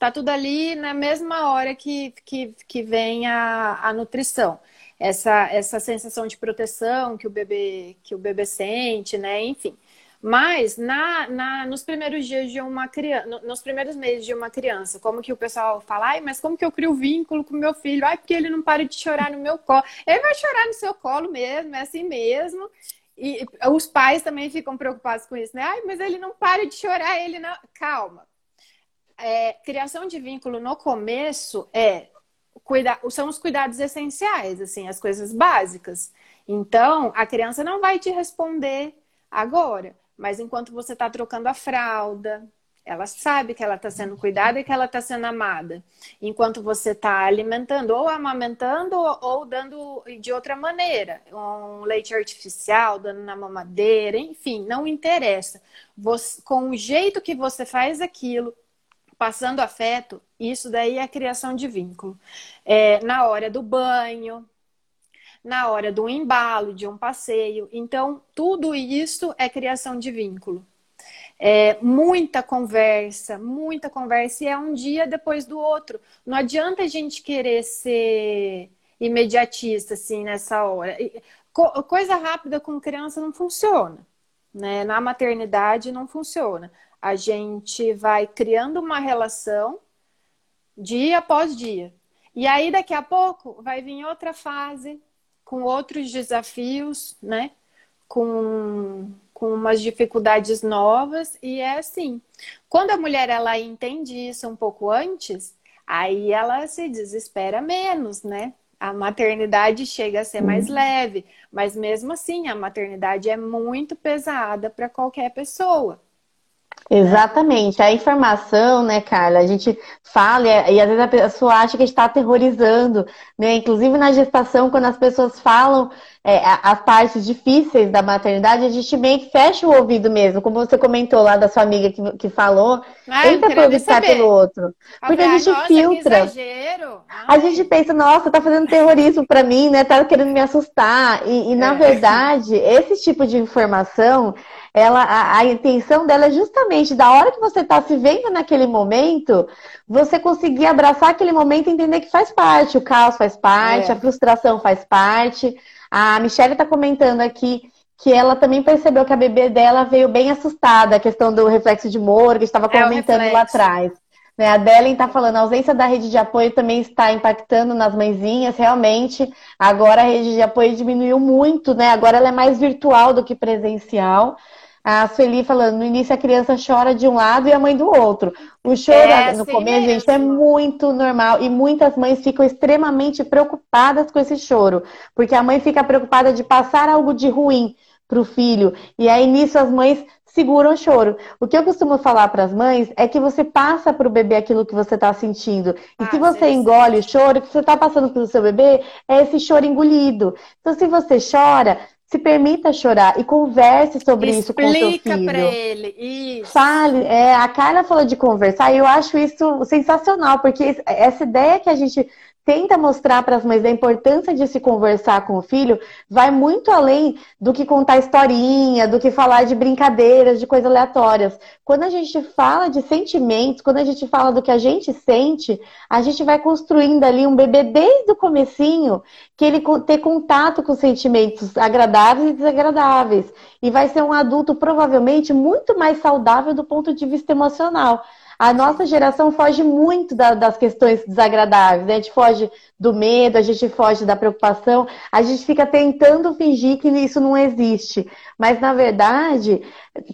Tá tudo ali na mesma hora que, que, que vem a, a nutrição. Essa, essa sensação de proteção que o bebê que o bebê sente, né? Enfim. Mas na, na, nos primeiros dias de uma criança, nos primeiros meses de uma criança, como que o pessoal fala, ai, mas como que eu crio vínculo com meu filho? Ai, porque ele não para de chorar no meu colo. Ele vai chorar no seu colo mesmo, é assim mesmo. E os pais também ficam preocupados com isso, né? Ai, mas ele não para de chorar, ele não. Calma. É, criação de vínculo no começo é cuida, são os cuidados essenciais, assim, as coisas básicas. Então, a criança não vai te responder agora, mas enquanto você está trocando a fralda, ela sabe que ela está sendo cuidada e que ela está sendo amada. Enquanto você está alimentando, ou amamentando, ou dando de outra maneira. Um leite artificial, dando na mamadeira, enfim, não interessa. Você, com o jeito que você faz aquilo, passando afeto, isso daí é a criação de vínculo. É, na hora do banho, na hora do embalo, de um passeio. Então, tudo isso é criação de vínculo. É, muita conversa, muita conversa, e é um dia depois do outro. Não adianta a gente querer ser imediatista, assim, nessa hora. Co coisa rápida com criança não funciona, né? Na maternidade não funciona. A gente vai criando uma relação dia após dia. E aí, daqui a pouco, vai vir outra fase, com outros desafios, né? Com com umas dificuldades novas e é assim. Quando a mulher ela entende isso um pouco antes, aí ela se desespera menos, né? A maternidade chega a ser mais uhum. leve, mas mesmo assim a maternidade é muito pesada para qualquer pessoa. Exatamente. A informação, né, Carla? A gente fala e, e às vezes a pessoa acha que está aterrorizando, né? Inclusive na gestação, quando as pessoas falam é, as partes difíceis da maternidade, a gente meio que fecha o ouvido mesmo, como você comentou lá da sua amiga que, que falou, ah, tenta aproveitar pelo outro. Porque a gente nossa, filtra. A gente pensa, nossa, tá fazendo terrorismo para mim, né? Tá querendo me assustar. E, e na é. verdade, esse tipo de informação ela, a, a, intenção dela é justamente da hora que você está se vendo naquele momento, você conseguir abraçar aquele momento e entender que faz parte, o caos faz parte, é. a frustração faz parte. A Michelle está comentando aqui que ela também percebeu que a bebê dela veio bem assustada, a questão do reflexo de Morgan, estava é comentando lá atrás. Né, a Delen está falando, a ausência da rede de apoio também está impactando nas mãezinhas, realmente. Agora a rede de apoio diminuiu muito, né? Agora ela é mais virtual do que presencial. A Sueli falando, no início a criança chora de um lado e a mãe do outro. O choro é, no começo, gente, é muito normal e muitas mães ficam extremamente preocupadas com esse choro, porque a mãe fica preocupada de passar algo de ruim para o filho. E aí nisso as mães seguram o choro. O que eu costumo falar para as mães é que você passa para o bebê aquilo que você está sentindo. E ah, se você engole o choro, o que você está passando para o seu bebê é esse choro engolido. Então, se você chora, se permita chorar e converse sobre Explica isso com seu filho. Explica para ele. Isso. Fale. É, a Carla falou de conversar e eu acho isso sensacional, porque essa ideia que a gente tenta mostrar para as mães da importância de se conversar com o filho, vai muito além do que contar historinha, do que falar de brincadeiras, de coisas aleatórias. Quando a gente fala de sentimentos, quando a gente fala do que a gente sente, a gente vai construindo ali um bebê desde o comecinho, que ele ter contato com sentimentos agradáveis e desagradáveis. E vai ser um adulto provavelmente muito mais saudável do ponto de vista emocional. A nossa geração foge muito da, das questões desagradáveis, né? a gente foge do medo, a gente foge da preocupação, a gente fica tentando fingir que isso não existe. Mas, na verdade,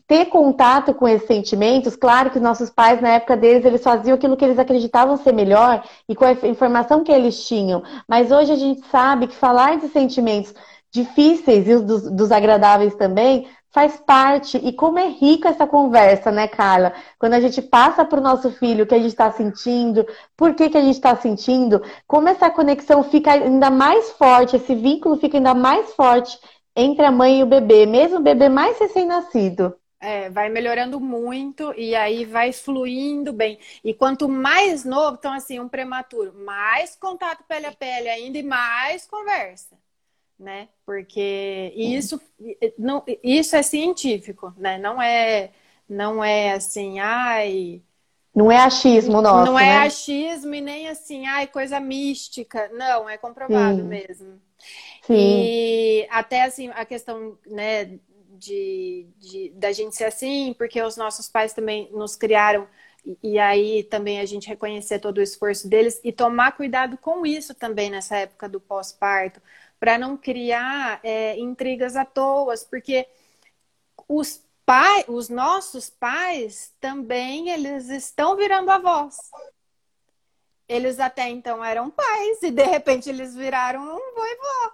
ter contato com esses sentimentos, claro que nossos pais, na época deles, eles faziam aquilo que eles acreditavam ser melhor e com a informação que eles tinham. Mas hoje a gente sabe que falar de sentimentos difíceis e dos, dos agradáveis também faz parte. E como é rica essa conversa, né, Carla? Quando a gente passa para o nosso filho o que a gente está sentindo, por que, que a gente está sentindo, como essa conexão fica ainda mais forte, esse vínculo fica ainda mais forte entre a mãe e o bebê, mesmo o bebê mais recém-nascido. É, vai melhorando muito e aí vai fluindo bem. E quanto mais novo, então assim, um prematuro, mais contato pele a pele ainda e mais conversa né? Porque isso, não, isso é científico, né? Não é, não é assim, ai. Não é achismo nosso. Não é né? achismo e nem assim, ai, coisa mística. Não, é comprovado Sim. mesmo. Sim. E até assim, a questão, né, de, de, da gente ser assim, porque os nossos pais também nos criaram e aí também a gente reconhecer todo o esforço deles e tomar cuidado com isso também nessa época do pós-parto, para não criar é, intrigas à toa, porque os pais, os nossos pais também eles estão virando avós. eles até então eram pais e de repente eles viraram um vô e vó.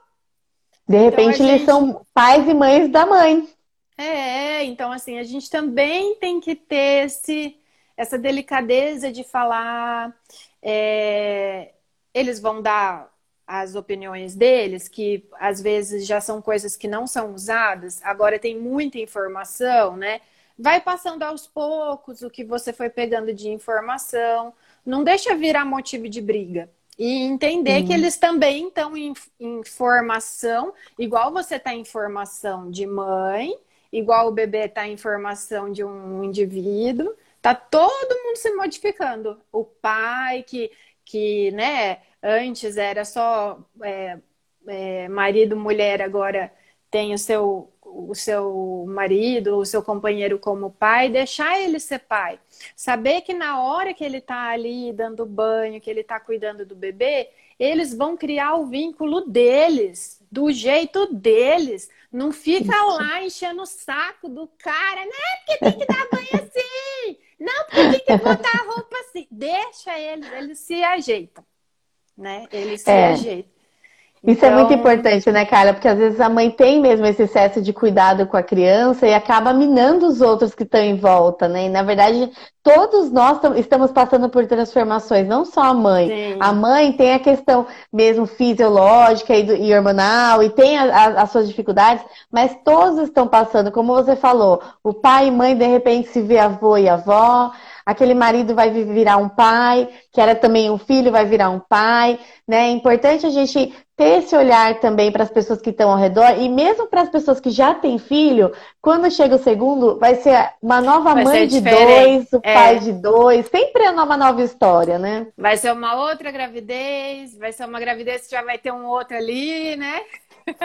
De repente então, eles gente... são pais e mães da mãe. É, então assim, a gente também tem que ter esse, essa delicadeza de falar. É, eles vão dar as opiniões deles, que às vezes já são coisas que não são usadas, agora tem muita informação, né? Vai passando aos poucos o que você foi pegando de informação, não deixa virar motivo de briga. E entender que eles também estão em, em formação, igual você está em formação de mãe, igual o bebê está em formação de um indivíduo, tá todo mundo se modificando. O pai que, que né, antes era só é, é, marido, mulher, agora tem o seu o seu marido, o seu companheiro como pai, deixar ele ser pai. Saber que na hora que ele está ali dando banho, que ele está cuidando do bebê, eles vão criar o vínculo deles, do jeito deles. Não fica lá enchendo o saco do cara, né? Porque tem que dar banho assim. Não, porque tem que botar a roupa assim. Deixa eles, eles se ajeitam, né? Eles se é. ajeitam. Isso então... é muito então importante, né, Carla? Porque às vezes a mãe tem mesmo esse excesso de cuidado com a criança e acaba minando os outros que estão em volta, né? E na verdade, todos nós estamos passando por transformações, não só a mãe. Sim. A mãe tem a questão mesmo fisiológica e, hormonal e tem a, a, as suas dificuldades, mas todos estão passando, como você falou, o pai e mãe de repente se vê avô e avó, aquele marido vai virar um pai, que era também um filho, vai virar um pai, né? É importante a gente ter esse olhar também para as pessoas que estão ao redor e mesmo para as pessoas que já têm filho, quando chega o segundo, vai ser uma nova vai mãe de dois, o é. pai de dois, sempre é uma nova história, né? Vai ser uma outra gravidez, vai ser uma gravidez que já vai ter um outro ali, né?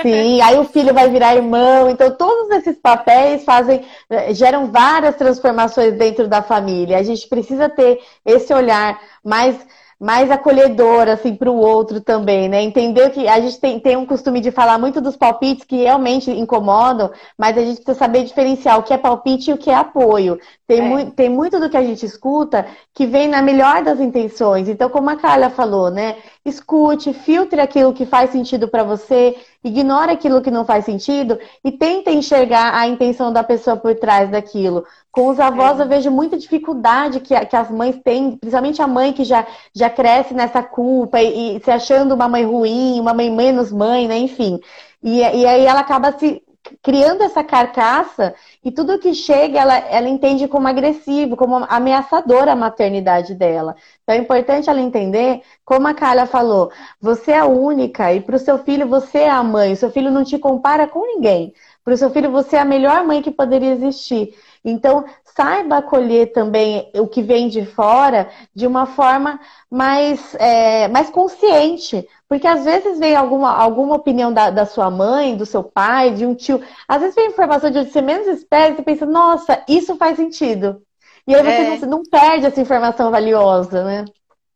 Sim, aí o filho vai virar irmão. Então, todos esses papéis fazem, eh, geram várias transformações dentro da família. A gente precisa ter esse olhar mais mais acolhedora, assim, para o outro também, né? Entender que a gente tem, tem um costume de falar muito dos palpites que realmente incomodam, mas a gente precisa saber diferenciar o que é palpite e o que é apoio. Tem, é. mu tem muito do que a gente escuta que vem na melhor das intenções. Então, como a Carla falou, né? Escute, filtre aquilo que faz sentido para você, ignore aquilo que não faz sentido e tenta enxergar a intenção da pessoa por trás daquilo. Com os avós, é. eu vejo muita dificuldade que, que as mães têm, principalmente a mãe que já, já cresce nessa culpa e, e se achando uma mãe ruim, uma mãe menos mãe, né? Enfim. E, e aí ela acaba se criando essa carcaça e tudo que chega ela, ela entende como agressivo, como ameaçador a maternidade dela. Então é importante ela entender, como a Carla falou, você é única e para o seu filho você é a mãe, o seu filho não te compara com ninguém. Para o seu filho você é a melhor mãe que poderia existir. Então, saiba acolher também o que vem de fora de uma forma mais, é, mais consciente. Porque às vezes vem alguma, alguma opinião da, da sua mãe, do seu pai, de um tio. Às vezes vem informação de onde você menos espera e você pensa, nossa, isso faz sentido. E aí você é. não, não perde essa informação valiosa, né?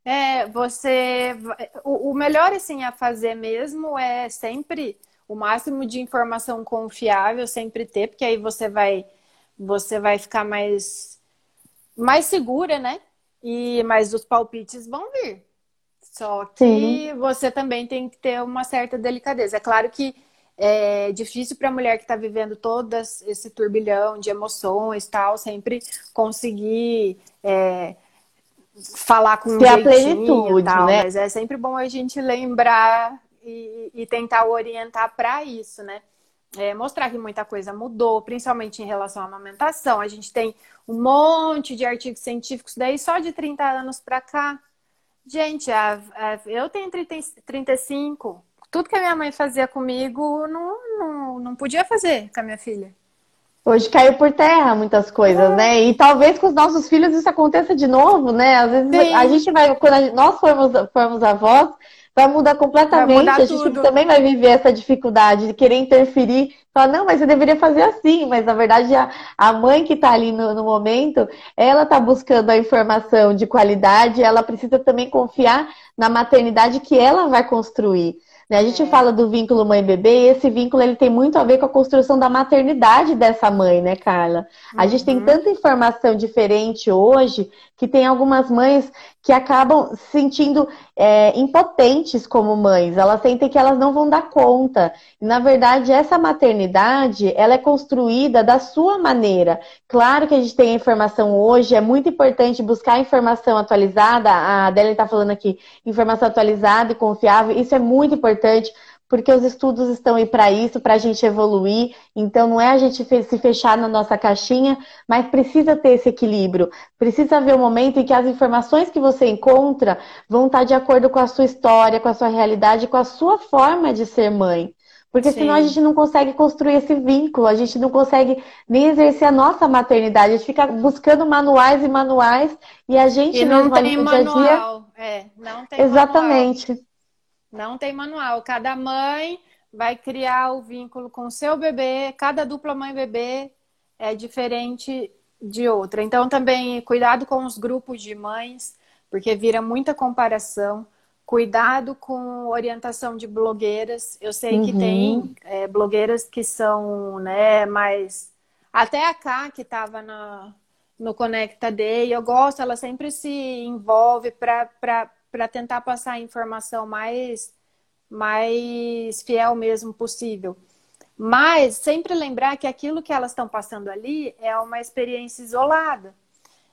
É, você. O, o melhor, assim, a fazer mesmo é sempre o máximo de informação confiável, sempre ter, porque aí você vai você vai ficar mais, mais segura, né? E, mas os palpites vão vir. Só que Sim. você também tem que ter uma certa delicadeza. É claro que é difícil para a mulher que está vivendo todo esse turbilhão de emoções tal, sempre conseguir é, falar com um jeitinho plenitude, tal, né? mas é sempre bom a gente lembrar e, e tentar orientar para isso, né? É, mostrar que muita coisa mudou, principalmente em relação à amamentação. A gente tem um monte de artigos científicos daí só de 30 anos para cá. Gente, a, a, eu tenho 30, 35. Tudo que a minha mãe fazia comigo, não, não, não podia fazer com a minha filha. Hoje caiu por terra muitas coisas, é. né? E talvez com os nossos filhos isso aconteça de novo, né? Às vezes Sim. a gente vai, quando nós formos, formos avós, vai mudar completamente. Vai mudar a gente tudo. também vai viver essa dificuldade de querer interferir. Falar, não, mas você deveria fazer assim. Mas na verdade, a, a mãe que está ali no, no, momento, ela está buscando a informação de qualidade, ela precisa também confiar na maternidade que ela vai construir. Né? A gente é. fala do vínculo mãe-bebê e esse vínculo ele tem muito a ver com a construção da maternidade dessa mãe, né, Carla? A uhum. gente tem uhum. tanta informação diferente hoje que tem algumas mães que acabam se sentindo é, impotentes como mães. Elas sentem que elas não vão dar conta. E, na verdade, essa maternidade, ela é construída da sua maneira. Claro que a gente tem a informação hoje, é muito importante buscar informação atualizada. A Adélia está falando aqui, informação atualizada e confiável. Isso é muito importante porque os estudos estão aí para isso, para a gente evoluir. Então, não é a gente se fechar na nossa caixinha, mas precisa ter esse equilíbrio. Precisa haver um momento em que as informações que você encontra vão estar de acordo com a sua história, com a sua realidade, com a sua forma de ser mãe. Porque Sim. senão a gente não consegue construir esse vínculo, a gente não consegue nem exercer a nossa maternidade. A gente fica buscando manuais e manuais e a gente e não tem manual. Dia a dia... É, não tem Exatamente. Manual. Não tem manual. Cada mãe vai criar o vínculo com o seu bebê, cada dupla mãe-bebê é diferente de outra. Então, também cuidado com os grupos de mães, porque vira muita comparação. Cuidado com orientação de blogueiras. Eu sei uhum. que tem é, blogueiras que são, né, mais. Até a Ká, que estava no Conecta Day, eu gosto, ela sempre se envolve para para tentar passar a informação mais, mais fiel mesmo possível. Mas sempre lembrar que aquilo que elas estão passando ali é uma experiência isolada.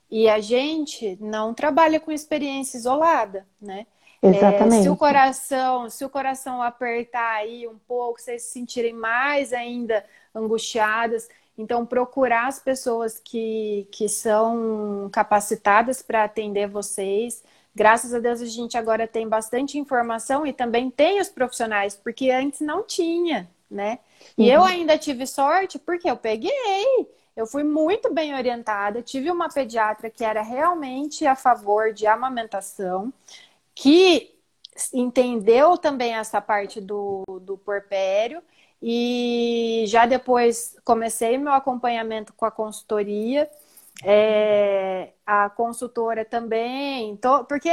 E a gente não trabalha com experiência isolada, né? Exatamente. É, se o coração, se o coração apertar aí um pouco, vocês se sentirem mais ainda angustiadas, então procurar as pessoas que, que são capacitadas para atender vocês, Graças a Deus a gente agora tem bastante informação e também tem os profissionais, porque antes não tinha, né? E uhum. eu ainda tive sorte porque eu peguei. Eu fui muito bem orientada, tive uma pediatra que era realmente a favor de amamentação, que entendeu também essa parte do, do porpério e já depois comecei meu acompanhamento com a consultoria é, a consultora também, tô, porque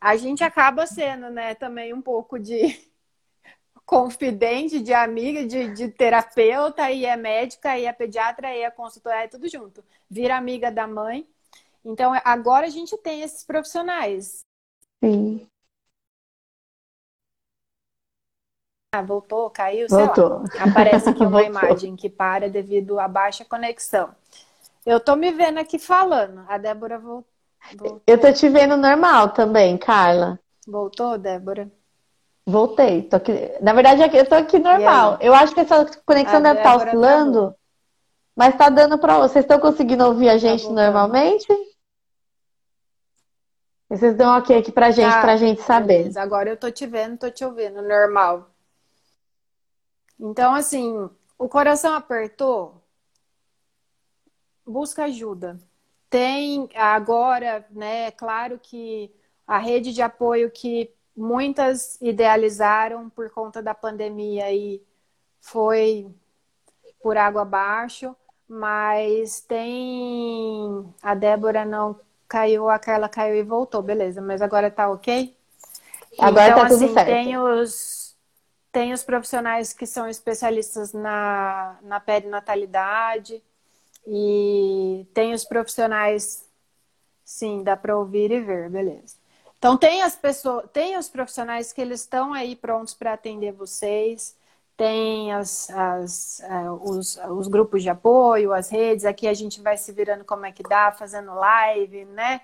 a gente acaba sendo, né, também um pouco de confidente, de amiga, de, de terapeuta, e é médica, e é pediatra, e é consultora, é tudo junto. Vira amiga da mãe. Então, agora a gente tem esses profissionais. Sim. Ah, voltou, caiu, voltou. Aparece aqui uma imagem que para devido à baixa conexão. Eu tô me vendo aqui falando. A Débora voltou. Eu tô te vendo normal também, Carla. Voltou, Débora? Voltei. Tô aqui... Na verdade, eu tô aqui normal. Eu acho que essa conexão a deve estar tá oscilando, tá mas tá dando para vocês. estão conseguindo ouvir a tá gente tá normalmente? Vocês dão ok aqui pra gente, tá, pra gente saber. Beleza. Agora eu tô te vendo, tô te ouvindo, normal. Então, assim, o coração apertou, busca ajuda. Tem agora, né, é claro que a rede de apoio que muitas idealizaram por conta da pandemia e foi por água abaixo, mas tem a Débora não caiu, a Carla caiu e voltou, beleza, mas agora tá ok? Agora então, tá tudo assim, certo. Tem os, tem os profissionais que são especialistas na, na perinatalidade, e tem os profissionais, sim, dá para ouvir e ver, beleza. Então tem as pessoas, tem os profissionais que eles estão aí prontos para atender vocês, tem as, as, uh, os, os grupos de apoio, as redes, aqui a gente vai se virando como é que dá, fazendo live, né?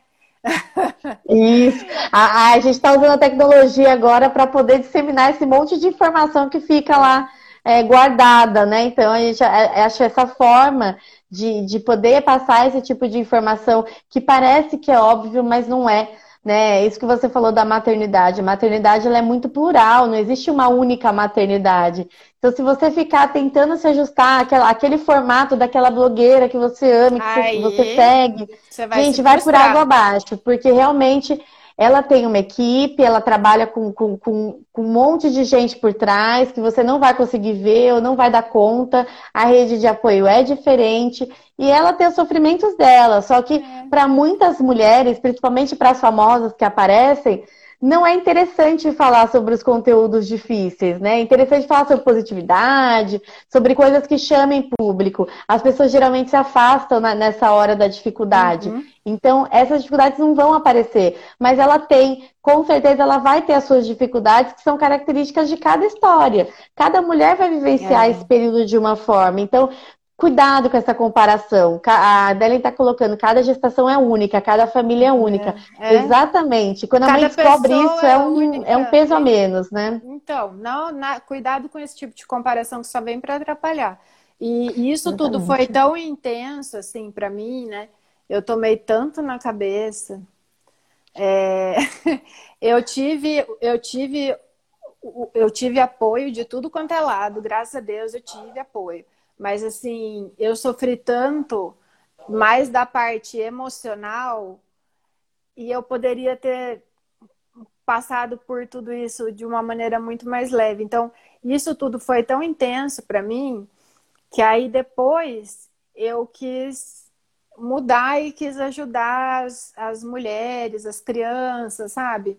Isso. A, a gente está usando a tecnologia agora para poder disseminar esse monte de informação que fica lá é, guardada, né? Então a gente acha essa forma de, de poder passar esse tipo de informação que parece que é óbvio, mas não é. Né? Isso que você falou da maternidade. A maternidade ela é muito plural, não existe uma única maternidade. Então, se você ficar tentando se ajustar àquela, àquele formato daquela blogueira que você ama, que Aí, você segue, você vai gente, vai por água abaixo, porque realmente ela tem uma equipe, ela trabalha com, com, com, com, um monte de gente por trás que você não vai conseguir ver ou não vai dar conta. A rede de apoio é diferente e ela tem os sofrimentos dela. Só que é. para muitas mulheres, principalmente para as famosas que aparecem, não é interessante falar sobre os conteúdos difíceis, né? É interessante falar sobre positividade, sobre coisas que chamem público. As pessoas geralmente se afastam na, nessa hora da dificuldade. Uhum. Então, essas dificuldades não vão aparecer, mas ela tem, com certeza, ela vai ter as suas dificuldades, que são características de cada história. Cada mulher vai vivenciar é. esse período de uma forma. Então, cuidado com essa comparação. A Adelen está colocando, cada gestação é única, cada família é única. É, é. Exatamente. Quando cada a mãe descobre isso, é, é um, é um peso a menos, né? Então, não, na, cuidado com esse tipo de comparação que só vem para atrapalhar. E, isso Exatamente. tudo foi tão intenso, assim, para mim, né? Eu tomei tanto na cabeça. É... eu tive, eu tive, eu tive apoio de tudo quanto é lado. Graças a Deus eu tive apoio. Mas assim, eu sofri tanto mais da parte emocional e eu poderia ter passado por tudo isso de uma maneira muito mais leve. Então, isso tudo foi tão intenso para mim que aí depois eu quis mudar e quis ajudar as, as mulheres, as crianças, sabe?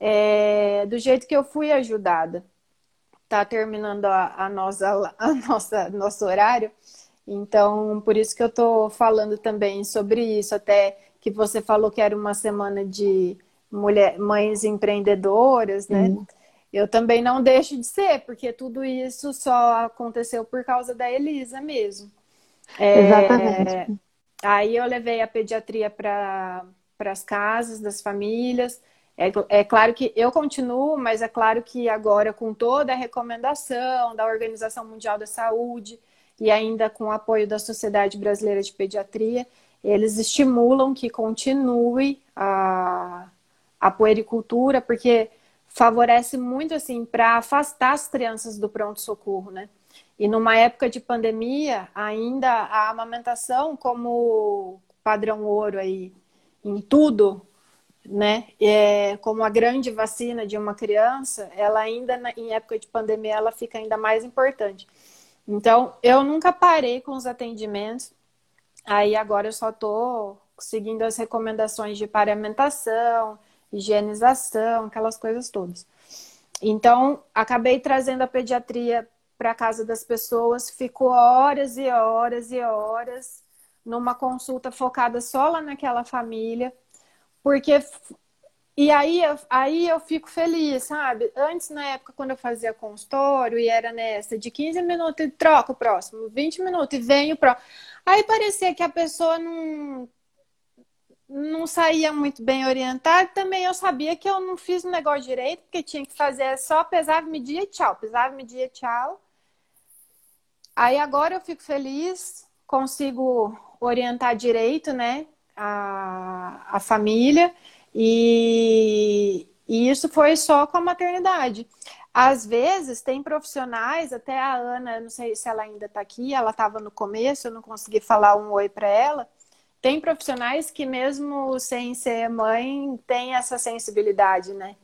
É, do jeito que eu fui ajudada está terminando a, a, nossa, a nossa nosso horário. Então, por isso que eu estou falando também sobre isso, até que você falou que era uma semana de mulher, mães empreendedoras, né? Uhum. Eu também não deixo de ser, porque tudo isso só aconteceu por causa da Elisa mesmo. É, Exatamente. Aí eu levei a pediatria para as casas das famílias. É, é, claro que eu continuo, mas é claro que agora, com toda a recomendação da Organização Mundial da Saúde e ainda com o apoio da Sociedade Brasileira de Pediatria, eles estimulam que continue a, a puericultura, porque favorece muito assim para afastar as crianças do pronto-socorro, né? E numa época de pandemia, ainda a amamentação como padrão ouro aí em tudo, né? É, como a grande vacina de uma criança, ela ainda em época de pandemia ela fica ainda mais importante. Então, eu nunca parei com os atendimentos. Aí agora eu só estou seguindo as recomendações de paramentação, higienização, aquelas coisas todas. Então, acabei trazendo a pediatria para casa das pessoas, ficou horas e horas e horas numa consulta focada só lá naquela família porque. E aí, aí eu fico feliz, sabe? Antes, na época, quando eu fazia consultório e era nessa de 15 minutos e troca o próximo, 20 minutos e vem o próximo. Aí parecia que a pessoa não, não saía muito bem orientada. Também eu sabia que eu não fiz o negócio direito, porque tinha que fazer só pesava, media e tchau. Pesava, media tchau. Aí agora eu fico feliz, consigo orientar direito, né? A, a família e, e isso foi só com a maternidade. Às vezes tem profissionais, até a Ana, não sei se ela ainda está aqui, ela estava no começo, eu não consegui falar um oi para ela. Tem profissionais que mesmo sem ser mãe tem essa sensibilidade, né?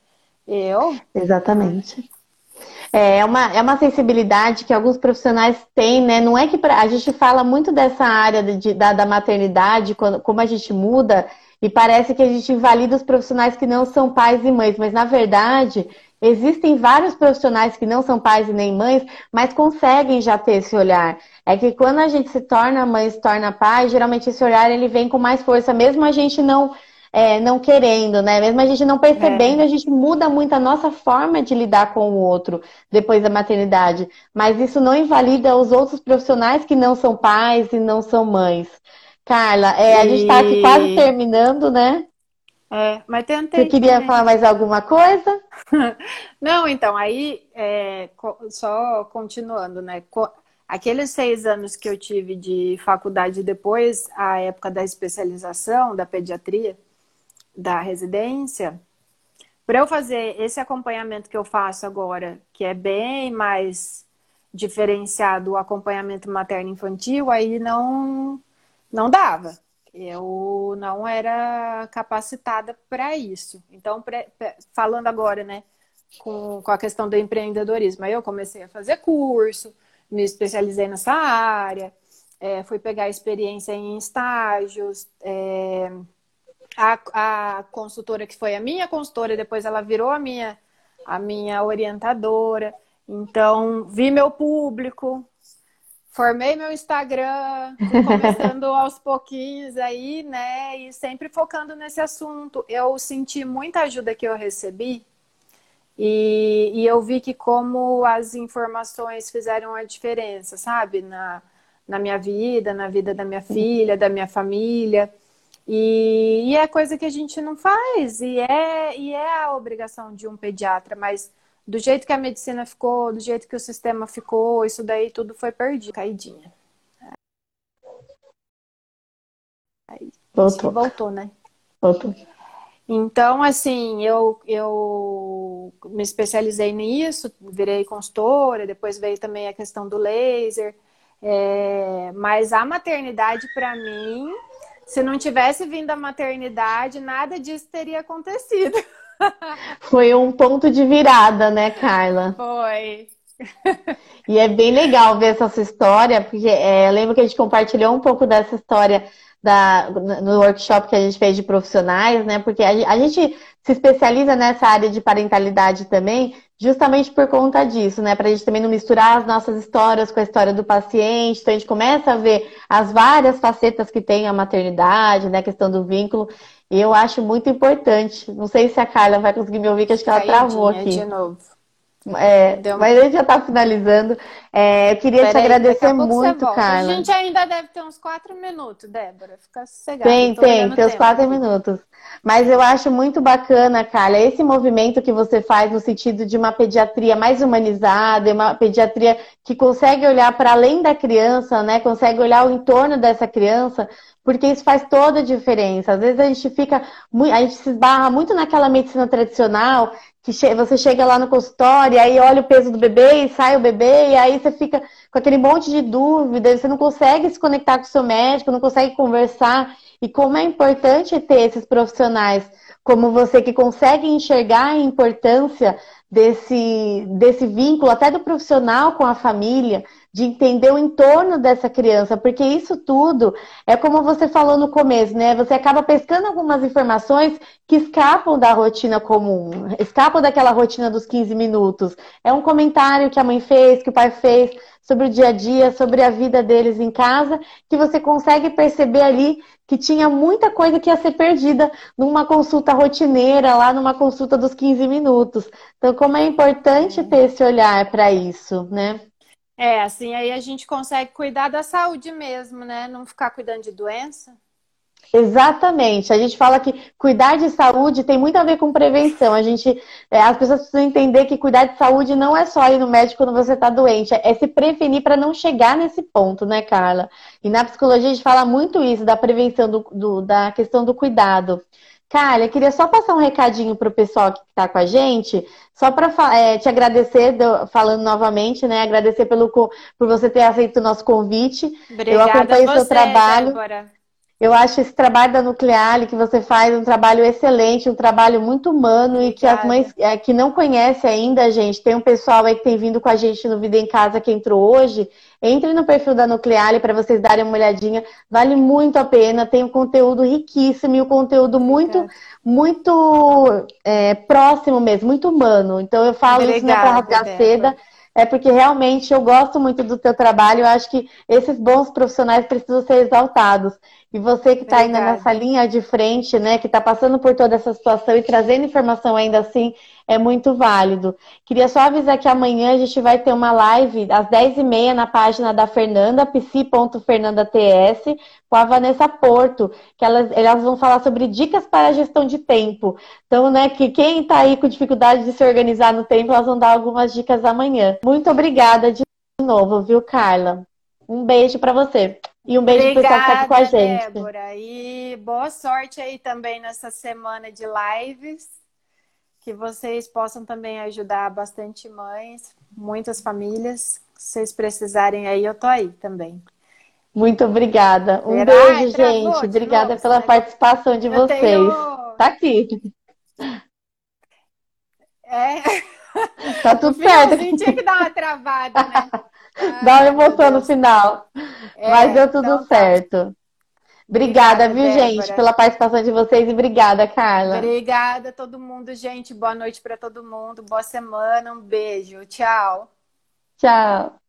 Eu? Exatamente. É uma, é uma sensibilidade que alguns profissionais têm, né? Não é que pra, a gente fala muito dessa área de, da, da maternidade, quando, como a gente muda, e parece que a gente invalida os profissionais que não são pais e mães, mas na verdade existem vários profissionais que não são pais e nem mães, mas conseguem já ter esse olhar. É que quando a gente se torna mãe, se torna pai, geralmente esse olhar ele vem com mais força, mesmo a gente não é, não querendo, né? Mesmo a gente não percebendo, é. a gente muda muito a nossa forma de lidar com o outro depois da maternidade. Mas isso não invalida os outros profissionais que não são pais e não são mães. Carla, é, a gente está aqui quase terminando, né? É, mas tentei. Você queria falar mais alguma coisa? Não, então, aí, é, só continuando, né? Aqueles seis anos que eu tive de faculdade depois, a época da especialização, da pediatria, da residência, para eu fazer esse acompanhamento que eu faço agora, que é bem mais diferenciado o acompanhamento materno-infantil, aí não, não dava. Eu não era capacitada para isso. Então, falando agora, né, com, com a questão do empreendedorismo, aí eu comecei a fazer curso, me especializei nessa área, é, fui pegar experiência em estágios, é, a, a consultora que foi a minha consultora, depois ela virou a minha, a minha orientadora. Então, vi meu público, formei meu Instagram, começando aos pouquinhos aí, né? E sempre focando nesse assunto. Eu senti muita ajuda que eu recebi e, e eu vi que como as informações fizeram a diferença, sabe? Na, na minha vida, na vida da minha filha, da minha família. E, e, é coisa que a gente não faz, e é, e é a obrigação de um pediatra, mas do jeito que a medicina ficou, do jeito que o sistema ficou, isso daí tudo foi perdido, caidinha. Aí, voltou. voltou, né? Voltou. Então, assim, eu, eu me especializei nisso, virei consultora, depois veio também a questão do laser. É, mas a maternidade, para mim, se não tivesse vindo a maternidade, nada disso teria acontecido. Foi um ponto de virada, né, Carla? Foi. E é bem legal ver essa sua história, porque é, eu lembro que a gente compartilhou um pouco dessa história da, no workshop que a gente fez de profissionais, né? Porque a, a gente se especializa nessa área de parentalidade também, justamente por conta disso, né? Para a gente também não misturar as nossas histórias com a história do paciente. Então a gente começa a ver as várias facetas que tem a maternidade, né? A questão do vínculo. E eu acho muito importante. Não sei se a Carla vai conseguir me ouvir, que acho que ela travou aqui. de novo. É. Mas a gente já está finalizando. É, eu queria Pera te aí, agradecer muito, Carla. A gente ainda deve ter uns quatro minutos, Débora. Fica sossegada. Tem, tem, tem uns quatro minutos. Mas eu acho muito bacana, Carla, esse movimento que você faz no sentido de uma pediatria mais humanizada, uma pediatria que consegue olhar para além da criança, né? Consegue olhar o entorno dessa criança, porque isso faz toda a diferença. Às vezes a gente fica, a gente se esbarra muito naquela medicina tradicional que você chega lá no consultório, aí olha o peso do bebê e sai o bebê, e aí você fica com aquele monte de dúvidas, você não consegue se conectar com o seu médico, não consegue conversar. E como é importante ter esses profissionais como você que consegue enxergar a importância desse, desse vínculo, até do profissional com a família, de entender o entorno dessa criança, porque isso tudo é como você falou no começo, né? Você acaba pescando algumas informações que escapam da rotina comum, escapam daquela rotina dos 15 minutos. É um comentário que a mãe fez, que o pai fez sobre o dia a dia, sobre a vida deles em casa, que você consegue perceber ali que tinha muita coisa que ia ser perdida numa consulta rotineira, lá numa consulta dos 15 minutos. Então, como é importante ter esse olhar para isso, né? É, assim aí a gente consegue cuidar da saúde mesmo, né? Não ficar cuidando de doença. Exatamente. A gente fala que cuidar de saúde tem muito a ver com prevenção. A gente, é, as pessoas precisam entender que cuidar de saúde não é só ir no médico quando você está doente, é, é se prevenir para não chegar nesse ponto, né, Carla? E na psicologia a gente fala muito isso da prevenção do, do da questão do cuidado. Carla, queria só passar um recadinho para o pessoal que está com a gente, só para é, te agradecer, falando novamente, né? Agradecer pelo, por você ter aceito o nosso convite. Obrigada Eu acompanho o seu trabalho. Débora. Eu acho esse trabalho da Nucleale que você faz um trabalho excelente, um trabalho muito humano Obrigada. e que as mães é, que não conhecem ainda, gente, tem um pessoal aí que tem vindo com a gente no Vida em Casa que entrou hoje. Entre no perfil da Nucleale para vocês darem uma olhadinha. Vale muito a pena, tem um conteúdo riquíssimo e um conteúdo muito, muito é, próximo mesmo, muito humano. Então eu falo Obrigada, isso não para rasgar seda é porque realmente eu gosto muito do teu trabalho. Eu acho que esses bons profissionais precisam ser exaltados. E você que está ainda nessa linha de frente, né, que está passando por toda essa situação e trazendo informação ainda assim, é muito válido. Queria só avisar que amanhã a gente vai ter uma live às 10h30 na página da Fernanda, psi.fernandats, com a Vanessa Porto, que elas, elas vão falar sobre dicas para a gestão de tempo. Então, né, que quem está aí com dificuldade de se organizar no tempo, elas vão dar algumas dicas amanhã. Muito obrigada de novo, viu, Carla? Um beijo para você. E um beijo para pessoal que tá aqui com a gente. Débora. E boa sorte aí também nessa semana de lives. Que vocês possam também ajudar bastante mães, muitas famílias. Se vocês precisarem aí, eu tô aí também. Muito obrigada. Um Será? beijo, gente. Obrigada novo, pela participação de eu vocês. Tenho... Tá aqui. É. Tá tudo certo. tinha que dar uma travada, né? Dá uma emoção no final. É, Mas deu tudo então tá. certo. Obrigada, obrigada viu, Débora. gente, pela participação de vocês e obrigada, Carla. Obrigada a todo mundo, gente. Boa noite para todo mundo. Boa semana. Um beijo. Tchau. Tchau.